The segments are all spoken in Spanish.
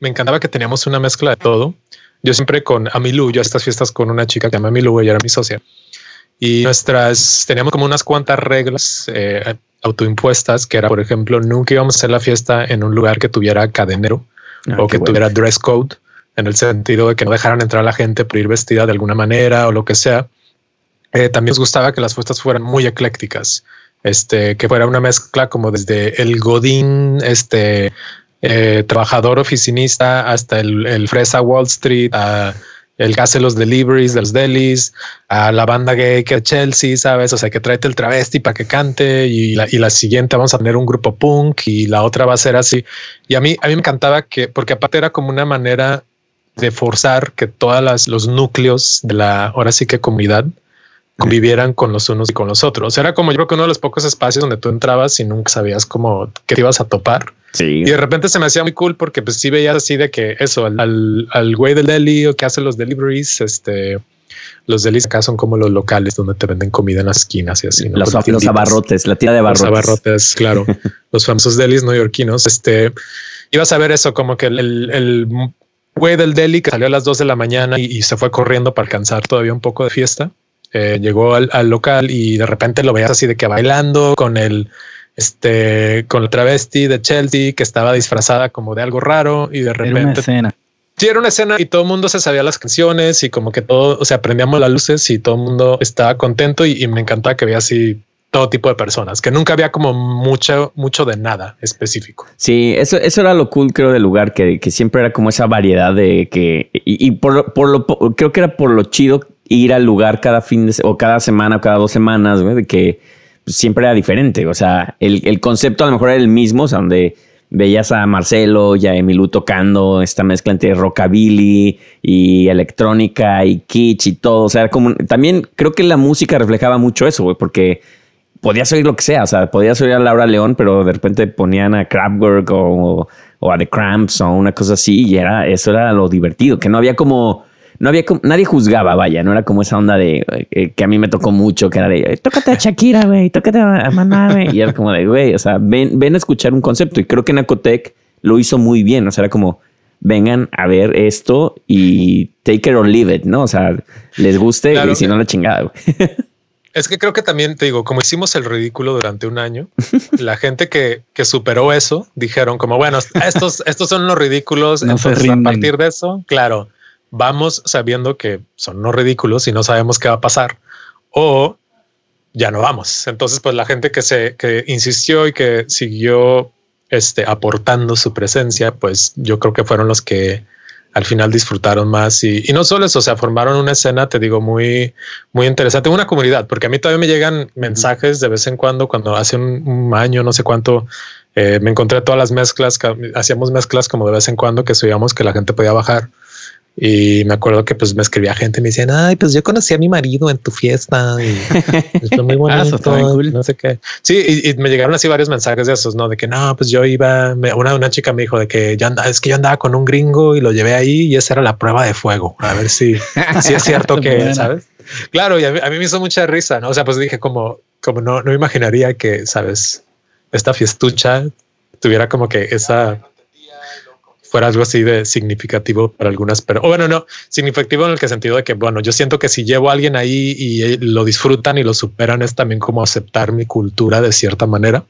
Me encantaba que teníamos una mezcla de todo. Yo siempre con Amilu, yo a estas fiestas con una chica que se llama Amilu, ella era mi socia. Y nuestras, teníamos como unas cuantas reglas eh, autoimpuestas, que era, por ejemplo, nunca íbamos a hacer la fiesta en un lugar que tuviera cadenero ah, o que tuviera dress code, en el sentido de que no dejaran entrar a la gente por ir vestida de alguna manera o lo que sea. Eh, también nos gustaba que las fiestas fueran muy eclécticas, este, que fuera una mezcla como desde el godín, este, eh, trabajador oficinista hasta el, el, fresa Wall Street, a el que hace los deliveries de los delis, a la banda gay que Chelsea, ¿sabes? O sea, que tráete el travesti para que cante y la, y la siguiente vamos a tener un grupo punk y la otra va a ser así. Y a mí, a mí me encantaba que, porque aparte era como una manera de forzar que todas los núcleos de la, ahora sí que comunidad, convivieran con los unos y con los otros. Era como yo creo que uno de los pocos espacios donde tú entrabas y nunca sabías cómo que te ibas a topar. Y de repente se me hacía muy cool porque pues sí veías así de que eso, al, al güey del deli o que hace los deliveries, este, los delis acá son como los locales donde te venden comida en las esquinas y así. Los, abarrotes, la tía de abarrotes. Los abarrotes, claro. los famosos delis neoyorquinos. Este, ibas a ver eso como que el, el, güey del deli que salió a las dos de la mañana y, y se fue corriendo para alcanzar todavía un poco de fiesta eh, llegó al, local y de repente lo veías así de que bailando con el este con el travesti de Chelsea que estaba disfrazada como de algo raro y de repente era una escena. Sí, era una escena y todo el mundo se sabía las canciones y como que todo, o sea, prendíamos las luces y todo el mundo estaba contento y, me encantaba que veía así todo tipo de personas, que nunca había como mucho, mucho de nada específico. Sí, eso, eso era lo cool, creo, del lugar, que, que siempre era como esa variedad de que, y, por, por lo, creo que era por lo chido ir al lugar cada fin de o cada semana o cada dos semanas, güey, de que siempre era diferente. O sea, el, concepto a lo mejor era el mismo, o sea, donde veías a Marcelo y a Emilú tocando esta mezcla entre rockabilly y electrónica y kitsch y todo. O sea, como también creo que la música reflejaba mucho eso, güey, porque podías oír lo que sea. O sea, podías oír a Laura León, pero de repente ponían a Kraftwerk o, o a The Cramps o una cosa así y era, eso era lo divertido, que no había como no había nadie juzgaba, vaya, no era como esa onda de eh, que a mí me tocó mucho, que era de tócate a Shakira, güey, tócate a Maná, güey. Y era como de, güey, o sea, ven, ven a escuchar un concepto. Y creo que Nacotec lo hizo muy bien. O sea, era como, vengan a ver esto y take it or leave it, ¿no? O sea, les guste y si no la chingada, güey. Es que creo que también te digo, como hicimos el ridículo durante un año, la gente que, que superó eso dijeron como, bueno, estos, estos son los ridículos. entonces, a partir de eso, claro, vamos sabiendo que son no ridículos y no sabemos qué va a pasar o ya no vamos. Entonces, pues la gente que se que insistió y que siguió este, aportando su presencia, pues yo creo que fueron los que al final disfrutaron más. Y, no solo eso, o sea, formaron una escena, te digo, muy, muy interesante, una comunidad, porque a mí todavía me llegan mensajes de vez en cuando, cuando hace un, año, no sé cuánto, eh, me encontré todas las mezclas, hacíamos mezclas como de vez en cuando que subíamos que la gente podía bajar y me acuerdo que pues me escribía gente y me decían, ay, pues yo conocí a mi marido en tu fiesta y fue muy ah, bonito, no sé qué. Sí, y, me llegaron así varios mensajes de esos, ¿no? De que no, pues yo iba, una, una chica me dijo de que yo andaba, es que yo andaba con un gringo y lo llevé ahí y esa era la prueba de fuego. A ver si, si es cierto que, ¿sabes? Claro, y a mí, me hizo mucha risa, ¿no? O sea, pues dije como, como no, no imaginaría que, ¿sabes? Esta fiestucha tuviera como que esa fuera algo así de significativo para algunas, pero o bueno, no significativo en el que sentido de que, bueno, yo siento que si llevo a alguien ahí y eh, lo disfrutan y lo superan, es también como aceptar mi cultura de cierta manera.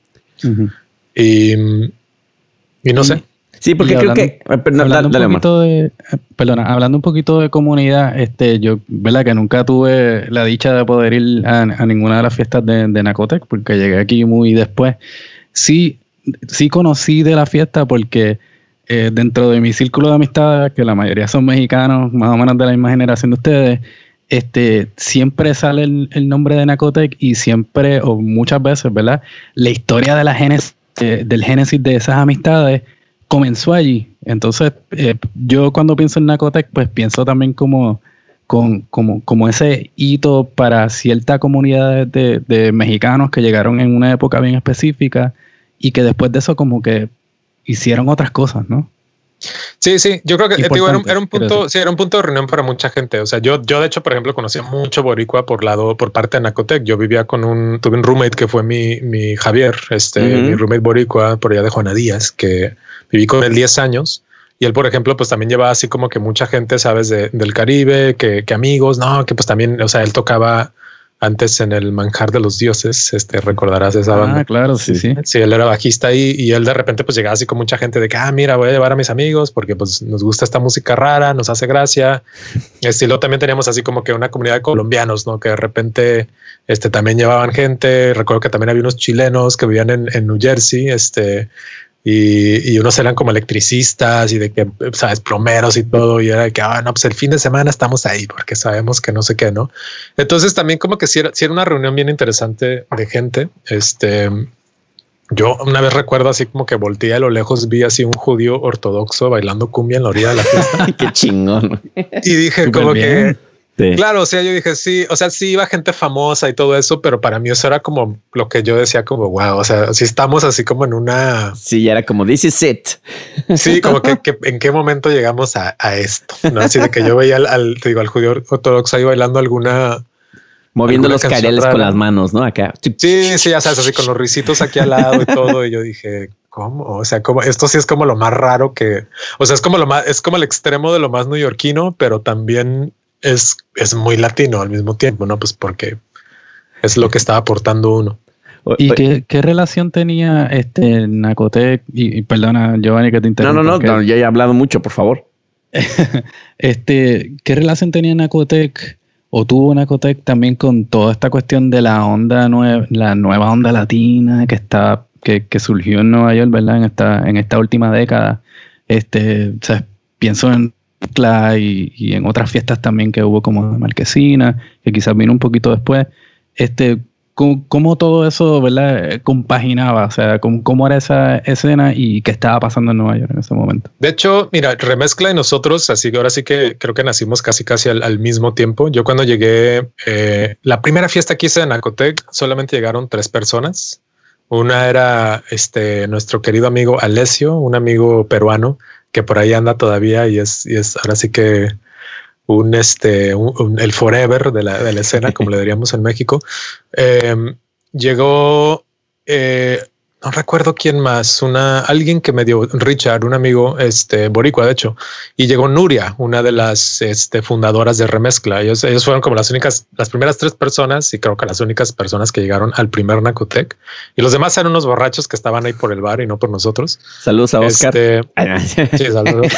y, y, no sé. Sí, porque creo que hablando, un poquito de, perdona, hablando un poquito de comunidad, este, yo, verdad que nunca tuve la dicha de poder ir a, ninguna de las fiestas de, de Nacotec, porque llegué aquí muy después. Sí, sí conocí de la fiesta porque eh, dentro de mi círculo de amistades, que la mayoría son mexicanos, más o menos de la misma generación de ustedes, este, siempre sale el, nombre de Nacotec y siempre, o muchas veces, ¿verdad? La historia de la génesis, del génesis de esas amistades comenzó allí. Entonces, eh, yo cuando pienso en Nacotec, pues pienso también como, con, como, como ese hito para cierta comunidad de, de mexicanos que llegaron en una época bien específica y que después de eso como que hicieron otras cosas, ¿no? Sí, sí, yo creo que era, un, punto, sí, era un punto de reunión para mucha gente. O sea, yo, yo de hecho, por ejemplo, conocía mucho Boricua por lado, por parte de Nacotec. Yo vivía con un, tuve un roommate que fue mi, mi Javier, este, mi roommate Boricua por allá de Juana Díaz, que viví con él 10 años. Y él, por ejemplo, pues también llevaba así como que mucha gente, sabes, del Caribe, que, que amigos, no, que pues también, o sea, él tocaba antes en el Manjar de los Dioses, este, recordarás esa ah, banda. claro, sí, sí. Sí, él era bajista y él de repente pues llegaba así con mucha gente de que, ah, mira, voy a llevar a mis amigos porque pues nos gusta esta música rara, nos hace gracia. Estilo también teníamos así como que una comunidad de colombianos, ¿no? Que de repente este, también llevaban gente. Recuerdo que también había unos chilenos que vivían en, en New Jersey, este, y, unos eran como electricistas y de que, sabes, plomeros y todo, y era de que, ah, no, pues el fin de semana estamos ahí porque sabemos que no sé qué, ¿no? Entonces también como que si era, era una reunión bien interesante de gente, este, yo una vez recuerdo así como que volteé a lo lejos, vi así un judío ortodoxo bailando cumbia en la orilla de la fiesta. Qué chingón. Y dije como que Claro, o sea, yo dije sí, o sea, sí iba gente famosa y todo eso, pero para mí eso era como lo que yo decía, como wow, o sea, si estamos así como en una. Sí, ya era como this is it. Sí, como que, en qué momento llegamos a, esto, no así de que yo veía al, te digo, al judío ortodoxo ahí bailando alguna. Moviendo los careles con las manos, ¿no? Acá. Sí, sí, ya sabes, así con los risitos aquí al lado y todo. Y yo dije, ¿cómo? O sea, como esto sí es como lo más raro que, o sea, es como lo más, es como el extremo de lo más neoyorquino, pero también es, es muy latino al mismo tiempo, ¿no? Pues porque es lo que está aportando uno. ¿Y qué, qué, relación tenía este Nacotec? Y, perdona, Giovanni, que te interrumpa. No, no, no, ya he hablado mucho, por favor. este, ¿Qué relación tenía Nacotec o tuvo Nacotec también con toda esta cuestión de la onda nueva, la nueva onda latina que está, que, que, surgió en Nueva York, ¿verdad? En esta, en esta última década. Este, o sea, pienso en y, en otras fiestas también que hubo como Marquesina, que quizás vino un poquito después. Este, ¿cómo, todo eso ¿verdad? compaginaba? O sea, ¿cómo, era esa escena y qué estaba pasando en Nueva York en ese momento? De hecho, mira, remezcla y nosotros, así que ahora sí que creo que nacimos casi casi al, mismo tiempo. Yo cuando llegué, eh, la primera fiesta que hice en Acotec, solamente llegaron tres personas. Una era este nuestro querido amigo Alessio, un amigo peruano que por ahí anda todavía y es, y es ahora sí que un este el forever de la, de la escena, como le diríamos en México. Em, llegó eh, no recuerdo quién más, una alguien que me dio Richard, un amigo, este boricua de hecho, y llegó Nuria, una de las este, fundadoras de Remezcla. Ellos, ellos fueron como las únicas, las primeras tres personas y creo que las únicas personas que llegaron al primer Nacotec. Y los demás eran unos borrachos que estaban ahí por el bar y no por nosotros. Saludos a Oscar. Este, sí, saludos.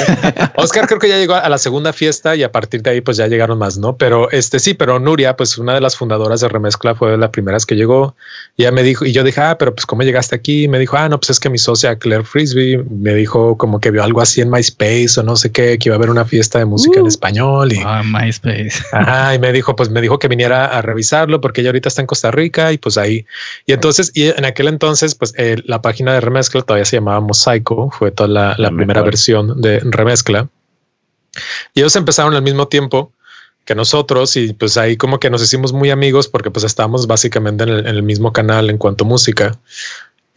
Oscar creo que ya llegó a la segunda fiesta y a partir de ahí pues ya llegaron más, ¿no? Pero este sí, pero Nuria, pues una de las fundadoras de Remezcla fue de las primeras que llegó. Y ella me dijo, y yo dije, ah, pero pues cómo llegaste aquí me dijo, ah, no, pues es que mi socia Claire Frisbee me dijo como que vio algo así en MySpace o no sé qué, que iba a haber una fiesta de música en uh. español y ah, MySpace. Ajá, y me dijo, pues me dijo que viniera a revisarlo porque ella ahorita está en Costa Rica y pues ahí. Y entonces, y en aquel entonces, pues eh, la página de remezcla todavía se llamaba Mosaico, fue toda la, primera versión de remezcla. Y ellos empezaron al mismo tiempo que nosotros y pues ahí como que nos hicimos muy amigos porque pues estábamos básicamente en el, en el mismo canal en cuanto a música.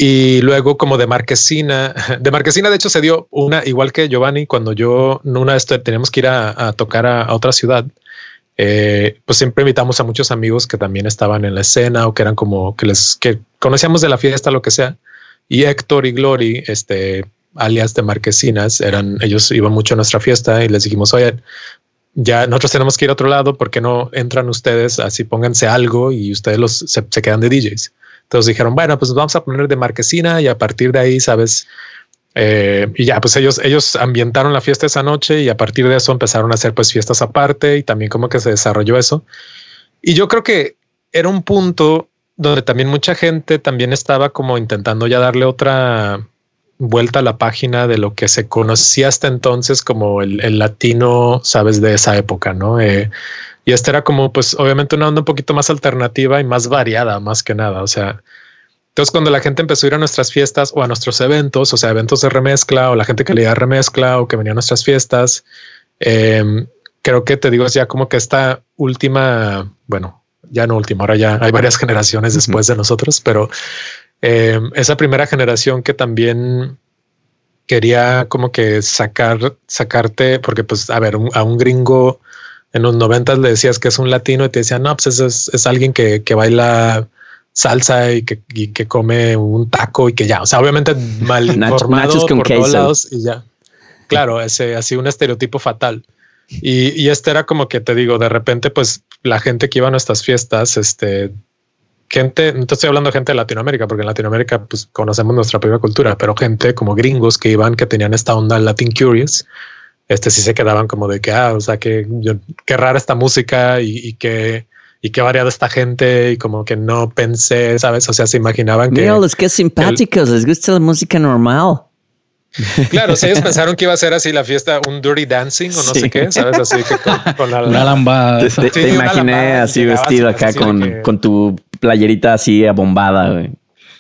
Y luego como de Marquesina, de Marquesina de hecho se dio una, igual que Giovanni, cuando yo una vez teníamos que ir a, tocar a, otra ciudad, eh, pues siempre invitamos a muchos amigos que también estaban en la escena o que eran como que les que conocíamos de la fiesta, lo que sea. Y Héctor y Glory, este, alias de Marquesinas, eran, ellos iban mucho a nuestra fiesta y les dijimos, oye, ya nosotros tenemos que ir a otro lado, ¿por qué no entran ustedes? Así pónganse algo y ustedes los, se, se quedan de DJs. Entonces dijeron, bueno, pues vamos a poner de marquesina y a partir de ahí, sabes, eh, y ya, pues ellos, ellos ambientaron la fiesta esa noche y a partir de eso empezaron a hacer pues fiestas aparte y también como que se desarrolló eso. Y yo creo que era un punto donde también mucha gente también estaba como intentando ya darle otra vuelta a la página de lo que se conocía hasta entonces como el, el latino, sabes, de esa época, ¿no? Eh, y esta era como, pues, obviamente una onda un poquito más alternativa y más variada, más que nada. O sea, entonces cuando la gente empezó a ir a nuestras fiestas o a nuestros eventos, o sea, eventos de remezcla o la gente que leía remezcla o que venía a nuestras fiestas, em, creo que te digo, es ya como que esta última, bueno, ya no última, ahora ya hay varias generaciones después de nosotros, pero em, esa primera generación que también quería como que sacar, sacarte, porque pues, a ver, a un gringo en los noventas le decías que es un latino y te decían, no, pues es, es alguien que, que baila salsa y que, y que, come un taco y que ya, o sea, obviamente mal informado por todos lados y ya. Claro, ese así un estereotipo fatal. Y, y, este era como que te digo, de repente, pues la gente que iba a nuestras fiestas, este, gente, no te estoy hablando de gente de Latinoamérica, porque en Latinoamérica pues conocemos nuestra propia cultura, pero gente como gringos que iban, que tenían esta onda Latin Curious, este sí se quedaban como de que, ah, o sea, que qué rara esta música y, y que y qué variada esta gente y como que no pensé, ¿sabes? O sea, se imaginaban que... Mira, los que simpáticos, les gusta la música normal. Claro, si ellos pensaron que iba a ser así la fiesta, un dirty dancing o no sé qué, ¿sabes? Así que con, la, lambada. Te, imaginé así vestido acá con, con tu playerita así abombada, güey.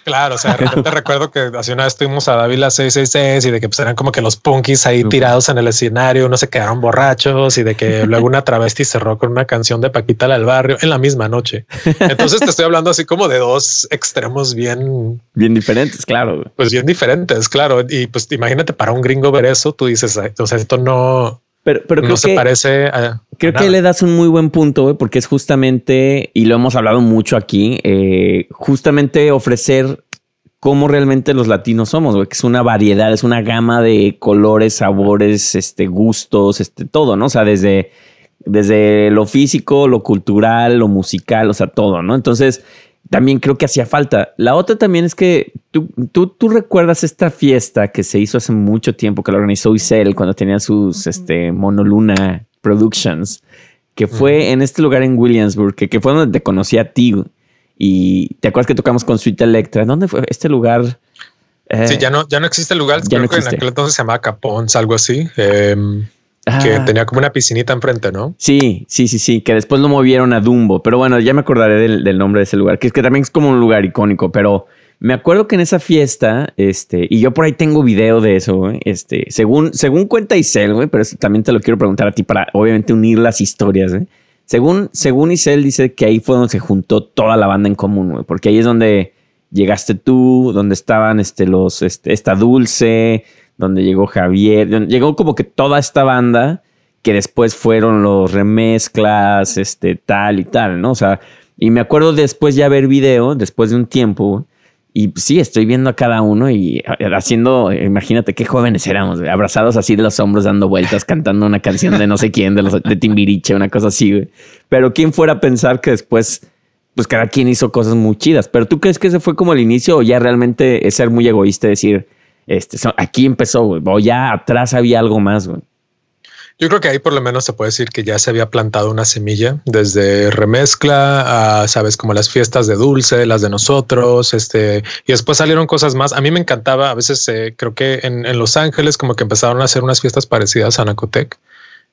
Claro, o sea, de repente recuerdo que hace una vez estuvimos a Dávila 666 y de que pues eran como que los punkis ahí tirados en el escenario, no se quedaron borrachos y de que luego una travesti cerró con una canción de Paquita al barrio en la misma noche. Entonces te estoy hablando así como de dos extremos bien... Bien diferentes, claro. Pues bien diferentes, claro. Y pues imagínate para un gringo ver eso, tú dices, o sea, esto no... Pero, pero no se parece a. Creo que le das un muy buen punto, porque es justamente, y lo hemos hablado mucho aquí, eh, justamente ofrecer cómo realmente los latinos somos, que es una variedad, es una gama de colores, sabores, este, gustos, este, todo, ¿no? O sea, desde, desde lo físico, lo cultural, lo musical, o sea, todo, ¿no? Entonces, también creo que hacía falta. La otra también es que tú, tú, tú recuerdas esta fiesta que se hizo hace mucho tiempo, que la organizó Isel cuando tenía sus este, Monoluna Productions, que fue en este lugar en Williamsburg, que, que fue donde te conocí a ti. Y te acuerdas que tocamos con Suite Electra. ¿Dónde fue este lugar? sí, ya no, ya no existe el lugar. Creo que en aquel entonces se llamaba Capons, algo así. Que ah. tenía como una piscinita enfrente, ¿no? Sí, sí, sí, sí, que después lo movieron a Dumbo, pero bueno, ya me acordaré del, nombre de ese lugar, que es que también es como un lugar icónico, pero me acuerdo que en esa fiesta, este, y yo por ahí tengo video de eso, este, según, según cuenta Isel, güey, pero también te lo quiero preguntar a ti para obviamente unir las historias, ¿eh? Según, según Isel dice que ahí fue donde se juntó toda la banda en común, güey, porque ahí es donde llegaste tú, donde estaban este, los, este, esta Dulce, donde llegó Javier, llegó como que toda esta banda que después fueron los remezclas, este, tal y tal, ¿no? O sea, y me acuerdo después ya ver video, después de un tiempo, y sí, estoy viendo a cada uno y haciendo, imagínate qué jóvenes éramos, abrazados así de los hombros, dando vueltas, cantando una canción de no sé quién, de, los, de Timbiriche, una cosa así. Pero quién fuera a pensar que después, pues cada quien hizo cosas muy chidas. Pero tú crees que ese fue como el inicio o ya realmente es ser muy egoísta decir, este, aquí empezó, güey, o ya atrás había algo más, güey. Yo creo que ahí por lo menos se puede decir que ya se había plantado una semilla desde remezcla a, sabes, como las fiestas de dulce, las de nosotros, este, y después salieron cosas más. A mí me encantaba, a veces eh, creo que en, Los Ángeles como que empezaron a hacer unas fiestas parecidas a Nacotec.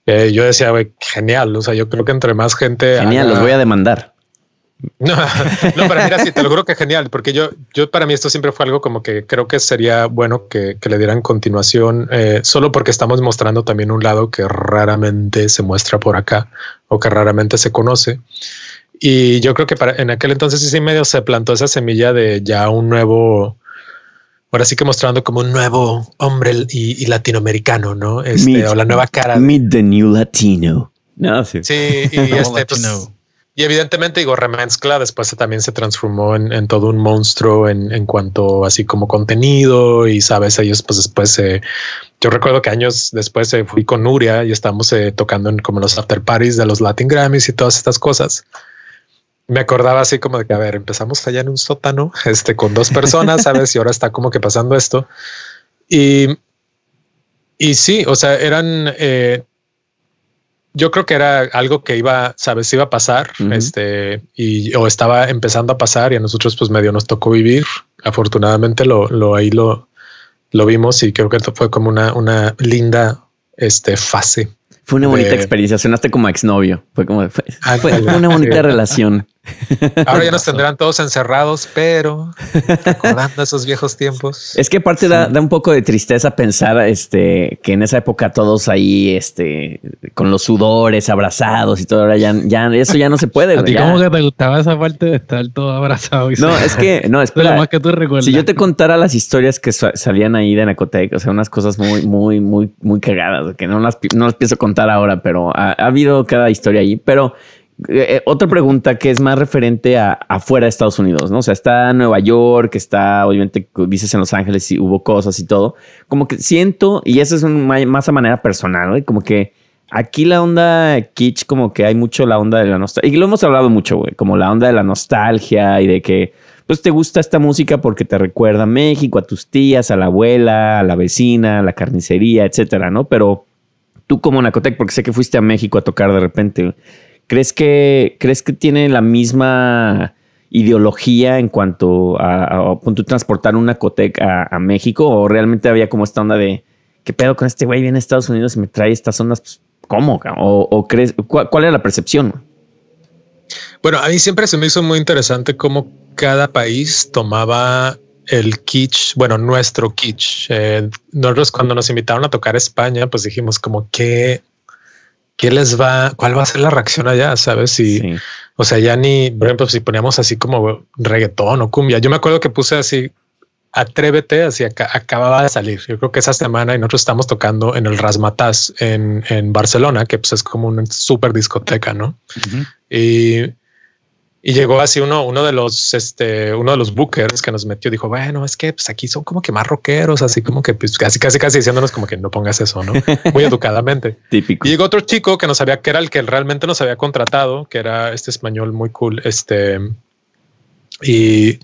Eh, yo decía, güey, genial, o sea, yo creo que entre más gente... Genial, los voy a demandar. No, no, pero mira, sí, te lo juro que genial, porque yo, yo para mí esto siempre fue algo como que creo que sería bueno que, le dieran continuación, eh, solo porque estamos mostrando también un lado que raramente se muestra por acá o que raramente se conoce. Y yo creo que para, en aquel entonces sí medio se plantó esa semilla de ya un nuevo, ahora sí que mostrando como un nuevo hombre y, latinoamericano, ¿no? Este, o la nueva cara. Meet the new Latino. No, sí. Sí, y este, pues, y evidentemente, digo, remezcla después también se transformó en, todo un monstruo en, cuanto así como contenido y sabes, ellos pues después, eh, yo recuerdo que años después eh, fui con Nuria y estamos eh, tocando en como los after parties de los Latin Grammys y todas estas cosas. Me acordaba así como de que, a ver, empezamos allá en un sótano, este, con dos personas, sabes, y ahora está como que pasando esto. Y, y sí, o sea, eran, yo creo que era algo que iba, sabes, iba a pasar, este, y o estaba empezando a pasar y a nosotros pues medio nos tocó vivir. Afortunadamente lo, lo ahí lo, lo vimos y creo que esto fue como una, una linda este, fase. Fue una bonita experiencia. Sonaste como exnovio. Fue como fue, fue una bonita relación. Ahora ya nos tendrán todos encerrados, pero recordando esos viejos tiempos. Es que aparte da, un poco de tristeza pensar este, que en esa época todos ahí este, con los sudores abrazados y todo, ahora ya, ya eso ya no se puede. ¿A ti cómo que te gustaba esa parte de estar todo abrazado? Y no, es que, no, espera. más que tú recuerdas. Si yo te contara las historias que salían ahí de Nacotec, o sea, unas cosas muy, muy, muy, muy cagadas, que no las, no las pienso contar ahora, pero ha, ha habido cada historia ahí, pero eh, eh, otra pregunta que es más referente a afuera de Estados Unidos, ¿no? O sea, está Nueva York, está, obviamente, dices en Los Ángeles y hubo cosas y todo. Como que siento, y eso es más a manera personal, ¿no? Como que aquí la onda kitsch, como que hay mucho la onda de la nostalgia. Y lo hemos hablado mucho, güey, como la onda de la nostalgia y de que, pues, te gusta esta música porque te recuerda a México, a tus tías, a la abuela, a la vecina, a la carnicería, etcétera, ¿no? Pero tú como Nacotec, porque sé que fuiste a México a tocar de repente, ¿Crees que, ¿Crees que tiene la misma ideología en cuanto a, a, transportar una Cotec a, México? ¿O realmente había como esta onda de qué pedo con este güey viene a Estados Unidos y me trae estas ondas? Pues, ¿Cómo? ¿O, crees, cuál, era la percepción? Bueno, a mí siempre se me hizo muy interesante cómo cada país tomaba el kitsch, bueno, nuestro kitsch. Eh, nosotros cuando nos invitaron a tocar España, pues dijimos como que ¿qué les va, cuál va a ser la reacción allá? Sabes? Si, o sea, ya ni, por ejemplo, si poníamos así como reggaetón o cumbia, yo me acuerdo que puse así, atrévete, así acá, acababa de salir. Yo creo que esa semana y nosotros estamos tocando en el Rasmatas en, en Barcelona, que pues es como una super discoteca, ¿no? Y y llegó así uno, uno de los, este, uno de los bookers que nos metió, dijo, bueno, es que pues aquí son como que más rockeros, así como que pues casi, casi, casi diciéndonos como que no pongas eso, ¿no? Muy educadamente. Típico. Y llegó otro chico que no sabía que era el que realmente nos había contratado, que era este español muy cool, este, y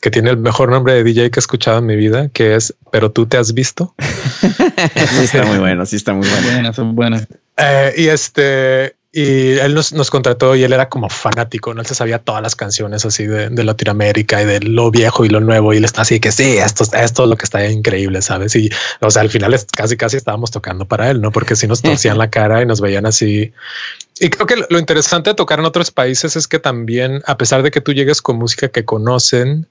que tiene el mejor nombre de DJ que he escuchado en mi vida, que es Pero tú te has visto. sí, está muy bueno, sí está muy bueno. Buenas, son buenas. Eh, y este, y él nos, nos, contrató y él era como fanático, ¿no? Él se sabía todas las canciones así de, de, Latinoamérica y de lo viejo y lo nuevo. Y él está así que sí, esto, esto es lo que está increíble, ¿sabes? Y o sea, al final casi, casi estábamos tocando para él, ¿no? Porque si nos torcían la cara y nos veían así. Y creo que lo interesante de tocar en otros países es que también, a pesar de que tú llegues con música que conocen,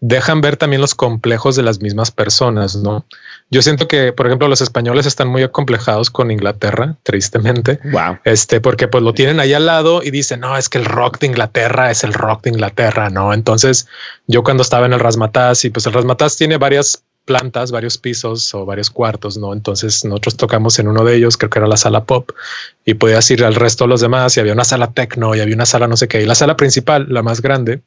dejan ver también los complejos de las mismas personas, ¿no? Yo siento que, por ejemplo, los españoles están muy acomplejados con Inglaterra, tristemente. Wow. Este, porque pues lo tienen ahí al lado y dicen, no, es que el rock de Inglaterra es el rock de Inglaterra, ¿no? Entonces, yo cuando estaba en el Rasmatas y pues el Rasmatas tiene varias plantas, varios pisos o varios cuartos, ¿no? Entonces nosotros tocamos en uno de ellos, creo que era la sala pop, y podías ir al resto de los demás y había una sala techno y había una sala no sé qué. Y la sala principal, la más grande,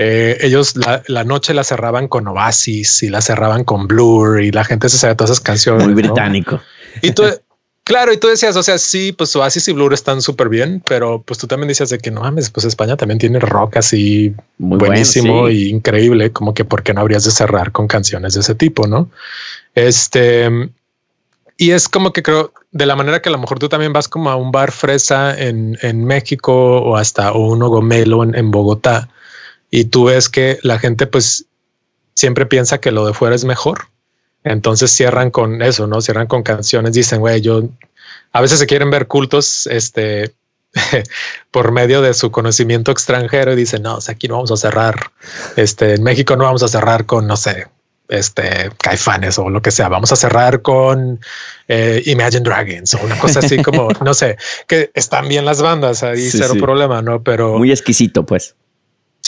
eh, ellos la, noche la cerraban con Oasis y la cerraban con Blur y la gente se sabe todas esas canciones. Muy británico. Y tú, claro, y tú decías, o sea, sí, pues Oasis y Blur están súper bien, pero pues tú también decías de que no mames, pues España también tiene rock así Muy buenísimo y increíble, como que por qué no habrías de cerrar con canciones de ese tipo, ¿no? Este, y es como que creo de la manera que a lo mejor tú también vas como a un bar fresa en, en México o hasta o un gomelo en, en Bogotá y tú ves que la gente pues siempre piensa que lo de fuera es mejor. Entonces cierran con eso, ¿no? Cierran con canciones, dicen, güey, yo a veces se quieren ver cultos, este, por medio de su conocimiento extranjero y dicen, no, aquí no vamos a cerrar, este, en México no vamos a cerrar con, no sé, este, caifanes o lo que sea, vamos a cerrar con eh, Imagine Dragons o una cosa así como, no sé, que están bien las bandas, ahí cero problema, ¿no? Pero... Muy exquisito, pues.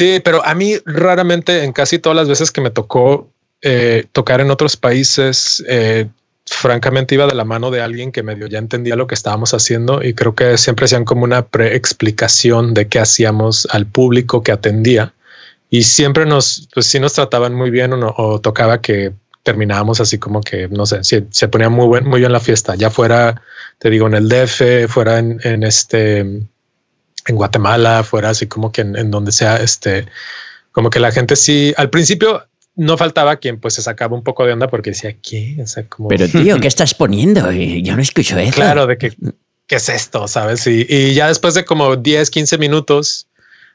Sí, pero a mí raramente, en casi todas las veces que me tocó eh, tocar en otros países, eh, francamente iba de la mano de alguien que medio ya entendía lo que estábamos haciendo y creo que siempre hacían como una preexplicación de qué hacíamos al público que atendía. Y siempre nos, pues sí nos trataban muy bien o, tocaba que terminábamos así como que, no sé, se ponía muy, buen, muy bien la fiesta, ya fuera, te digo, en el DF, fuera en este en Guatemala, fuera así como que en, donde sea, este, como que la gente sí, al principio no faltaba quien pues se sacaba un poco de onda porque decía, ¿qué? O sea, como... Pero tío, ¿qué estás poniendo? Yo no escucho eso. Claro, de que, ¿qué es esto? ¿Sabes? Y, y ya después de como 10, 15 minutos,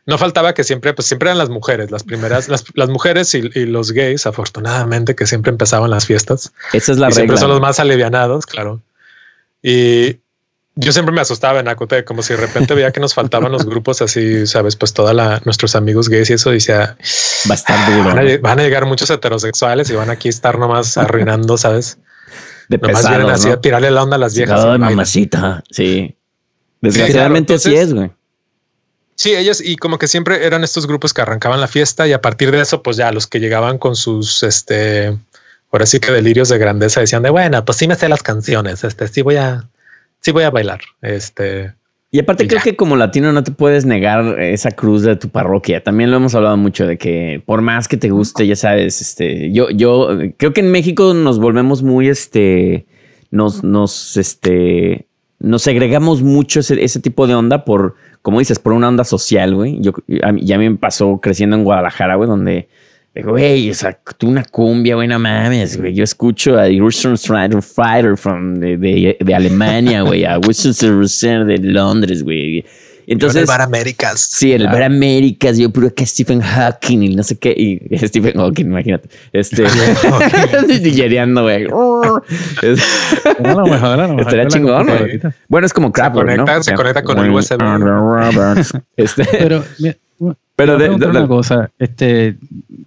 no faltaba que siempre, pues siempre eran las mujeres, las primeras, las, las mujeres y, y, los gays, afortunadamente, que siempre empezaban las fiestas. Esa es la y regla. Siempre son los más alivianados, claro. Y, yo siempre me asustaba en Acote, como si de repente veía que nos faltaban los grupos así, sabes, pues toda la, nuestros amigos gays y eso decía, duro. Van a, llegar muchos heterosexuales y van aquí a estar nomás arruinando, sabes? De nomás vienen así a tirarle la onda a las viejas. de mamacita, sí. Desgraciadamente así es, güey. Sí, ellos y como que siempre eran estos grupos que arrancaban la fiesta y a partir de eso, pues ya los que llegaban con sus, este, ahora sí que delirios de grandeza decían de, bueno, pues sí me sé las canciones, este, sí voy a, sí voy a bailar, este. Y aparte creo que como latino no te puedes negar esa cruz de tu parroquia. También lo hemos hablado mucho de que por más que te guste, ya sabes, este, yo, yo creo que en México nos volvemos muy, este, nos, nos, este, nos segregamos mucho ese, ese tipo de onda por como dices, por una onda social, güey. Yo, a mí, ya me pasó creciendo en Guadalajara, güey, donde, güey, o sea, tú una cumbia, güey, no mames, güey. Yo escucho a Russian Strider Fighter from, de, de, de Alemania, güey, a Winston de Londres, güey. Entonces, en el Bar Américas. Sí, en el Bar Américas, yo puro que Stephen Hawking y no sé qué. Y Stephen Hawking, imagínate. Este. DJereando, güey. a lo mejor, a lo mejor. Estaría chingón, güey. Bueno, es como crap, se conecta, Se conecta con el USB. este. Pero, pero de, de, una cosa, este,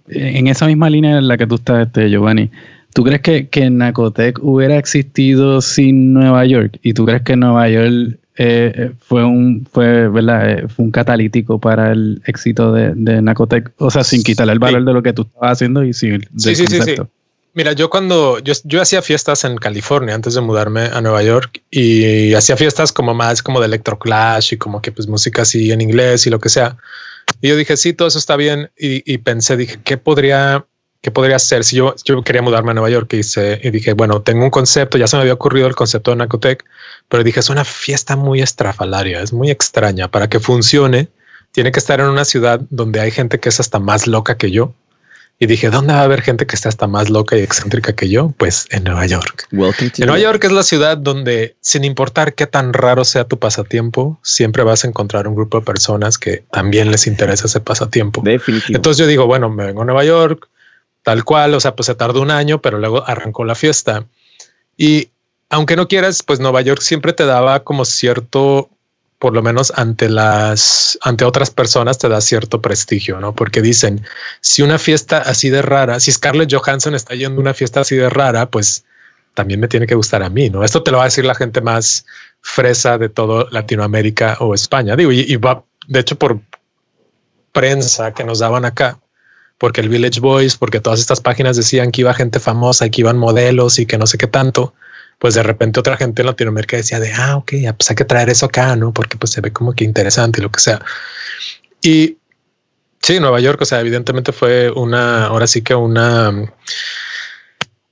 en esa misma línea en la que tú estás, este, Giovanni, ¿tú crees que, que Nacotec hubiera existido sin Nueva York? ¿Y tú crees que Nueva York eh, fue un fue verdad eh, fue un catalítico para el éxito de, de Nacotec o sea sin quitarle el valor de lo que tú estabas haciendo y sin sí, sí, sí, sí, mira yo cuando yo, yo hacía fiestas en California antes de mudarme a Nueva York y hacía fiestas como más como de electroclash y como que pues música así en inglés y lo que sea y yo dije sí todo eso está bien y, pensé dije qué podría ¿qué podría ser si yo, yo quería mudarme a Nueva York y, y dije, bueno, tengo un concepto, ya se me había ocurrido el concepto de Nacotec, pero dije, es una fiesta muy estrafalaria, es muy extraña. Para que funcione, tiene que estar en una ciudad donde hay gente que es hasta más loca que yo. Y dije, ¿dónde va a haber gente que está hasta más loca y excéntrica que yo? Pues en Nueva York. en Nueva York es la ciudad donde, sin importar qué tan raro sea tu pasatiempo, siempre vas a encontrar un grupo de personas que también les interesa ese pasatiempo. Entonces yo digo, bueno, me vengo a Nueva York, tal cual, o sea, pues se tardó un año, pero luego arrancó la fiesta. Y aunque no quieras, pues Nueva York siempre te daba como cierto, por lo menos ante las, ante otras personas te da cierto prestigio, ¿no? Porque dicen, si una fiesta así de rara, si Scarlett Johansson está yendo a una fiesta así de rara, pues también me tiene que gustar a mí, ¿no? Esto te lo va a decir la gente más fresa de todo Latinoamérica o España. Digo, y, y va, de hecho, por prensa que nos daban acá, porque el Village Boys, porque todas estas páginas decían que iba gente famosa y que iban modelos y que no sé qué tanto, pues de repente otra gente en Latinoamérica decía de, ah, ok, pues hay que traer eso acá, ¿no? Porque pues se ve como que interesante y lo que sea. Y sí, Nueva York, o sea, evidentemente fue una, ahora sí que una,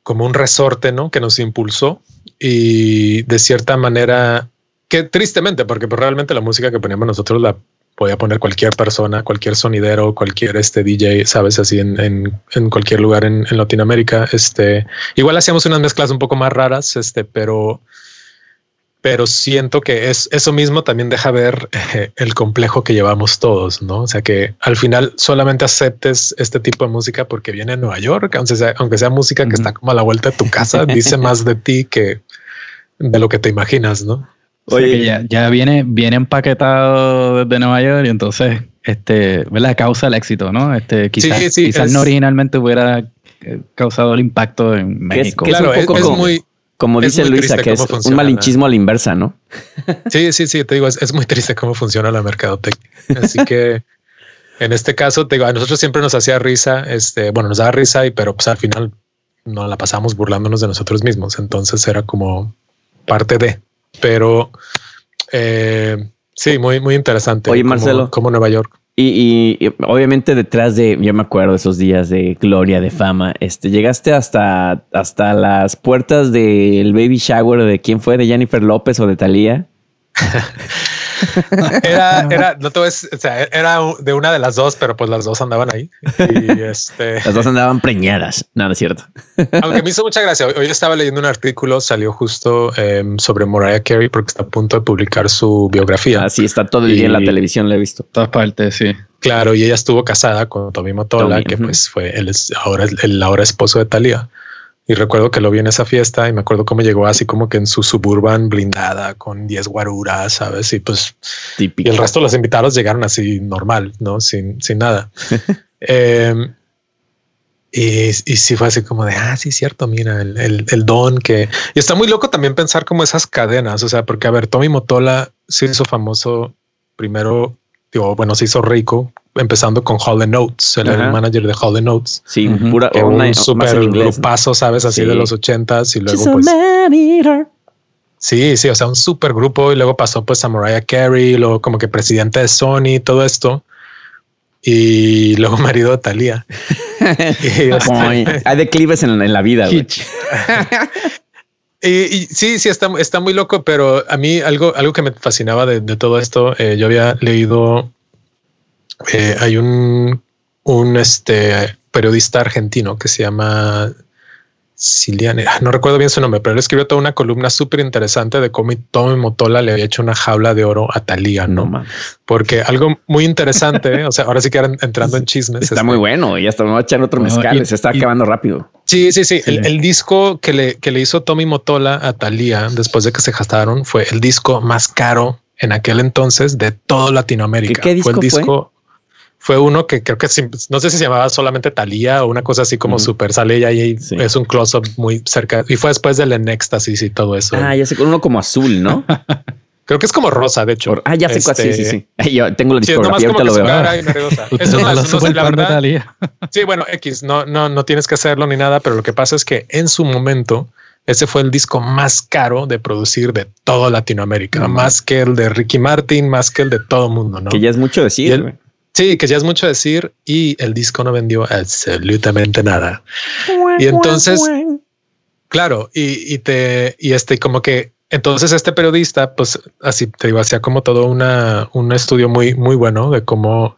como un resorte, ¿no? Que nos impulsó y de cierta manera, que tristemente, porque pues, realmente la música que poníamos nosotros la podía poner cualquier persona, cualquier sonidero, cualquier este DJ, sabes, así en, en, cualquier lugar en, en, Latinoamérica. Este, igual hacíamos unas mezclas un poco más raras, este, pero, pero siento que es eso mismo también deja ver eh, el complejo que llevamos todos, no? O sea que al final solamente aceptes este tipo de música porque viene a Nueva York, aunque sea, aunque sea música que está como a la vuelta de tu casa, dice más de ti que de lo que te imaginas, no? Oye, ya, ya, viene, viene empaquetado desde Nueva York y entonces, este, ¿verdad? Causa el éxito, ¿no? Este, quizás, quizás no originalmente hubiera eh, causado el impacto en México. claro, es, como, muy, como dice Luisa, que es un malinchismo a la inversa, ¿no? Sí, sí, sí, te digo, es, muy triste cómo funciona la mercadotecnia. Así que en este caso, te digo, a nosotros siempre nos hacía risa, este, bueno, nos daba risa, y pero pues al final no la pasamos burlándonos de nosotros mismos. Entonces era como parte de. Pero eh, sí, muy, muy interesante. Oye, Marcelo. Como, Nueva York. Y, obviamente detrás de, yo me acuerdo esos días de gloria, de fama, este, llegaste hasta, hasta las puertas del baby shower de quién fue, de Jennifer López o de Thalía. era, era, no te o sea, era de una de las dos, pero pues las dos andaban ahí. Y este... Las dos andaban preñadas, nada es cierto. Aunque me hizo mucha gracia. Hoy estaba leyendo un artículo, salió justo em, sobre Mariah Carey porque está a punto de publicar su biografía. Así está todo el día en la televisión, lo he visto. Todas partes, sí. Claro, y ella estuvo casada con Tommy Motola, que pues fue el, ahora el ahora esposo de Thalía. Y recuerdo que lo vi en esa fiesta y me acuerdo cómo llegó así como que en su suburban blindada con 10 guaruras, ¿sabes? Y pues y el resto de los invitados llegaron así normal, ¿no? Sin, sin nada. eh, y, y sí fue así como de, ah, sí, cierto, mira, el, el, el, don que... Y está muy loco también pensar como esas cadenas, o sea, porque a ver, Tommy Motola se hizo famoso primero, digo, bueno, se hizo rico empezando con Hall Notes, el, el manager de Hall Notes. Sí, uh -huh. pura, que un super grupazo, ¿sabes? Así sí. de los ochentas y luego pues... Sí, sí, o sea, un super grupo y luego pasó pues a Mariah Carey, luego como que presidente de Sony, todo esto. Y luego marido de Thalía. Hay declives en, en la vida. y, y, sí, sí, está, está muy loco, pero a mí algo, algo que me fascinaba de, de todo esto, eh, yo había leído, eh, hay un, un este, periodista argentino que se llama Ciliane, no recuerdo bien su nombre, pero él escribió toda una columna súper interesante de cómo Tommy Motola le había hecho una jaula de oro a Talía, ¿no? no Porque algo muy interesante, o sea, ahora sí que entrando en chismes. Está este, muy bueno, y hasta me va a echar otro mezcal, no, se está y, acabando rápido. Sí, sí, sí. sí. El, el, disco que le, que le hizo Tommy Motola a Talía después de que se gastaron fue el disco más caro en aquel entonces de todo Latinoamérica. ¿Qué, qué disco fue el disco fue uno que creo que no sé si se llamaba solamente Talía o una cosa así como mm. super sale y sí. es un close up muy cerca y fue después del en éxtasis y todo eso. Ah, ya sé, uno como azul, ¿no? creo que es como rosa, de hecho. Ah, ya sé este... cuál, sí, sí, sí. Yo tengo la discografía, sí, ahorita lo veo. es más, no sé, la verdad. Sí, bueno, X, no, no, no tienes que hacerlo ni nada, pero lo que pasa es que en su momento ese fue el disco más caro de producir de toda Latinoamérica, mm. más que el de Ricky Martin, más que el de todo mundo, ¿no? Que ya es mucho decir, güey. Sí, que ya es mucho decir y el disco no vendió absolutamente nada. Y entonces, claro, y, y te, y este como que entonces este periodista, pues así te digo, hacía como todo una, un estudio muy, muy bueno de cómo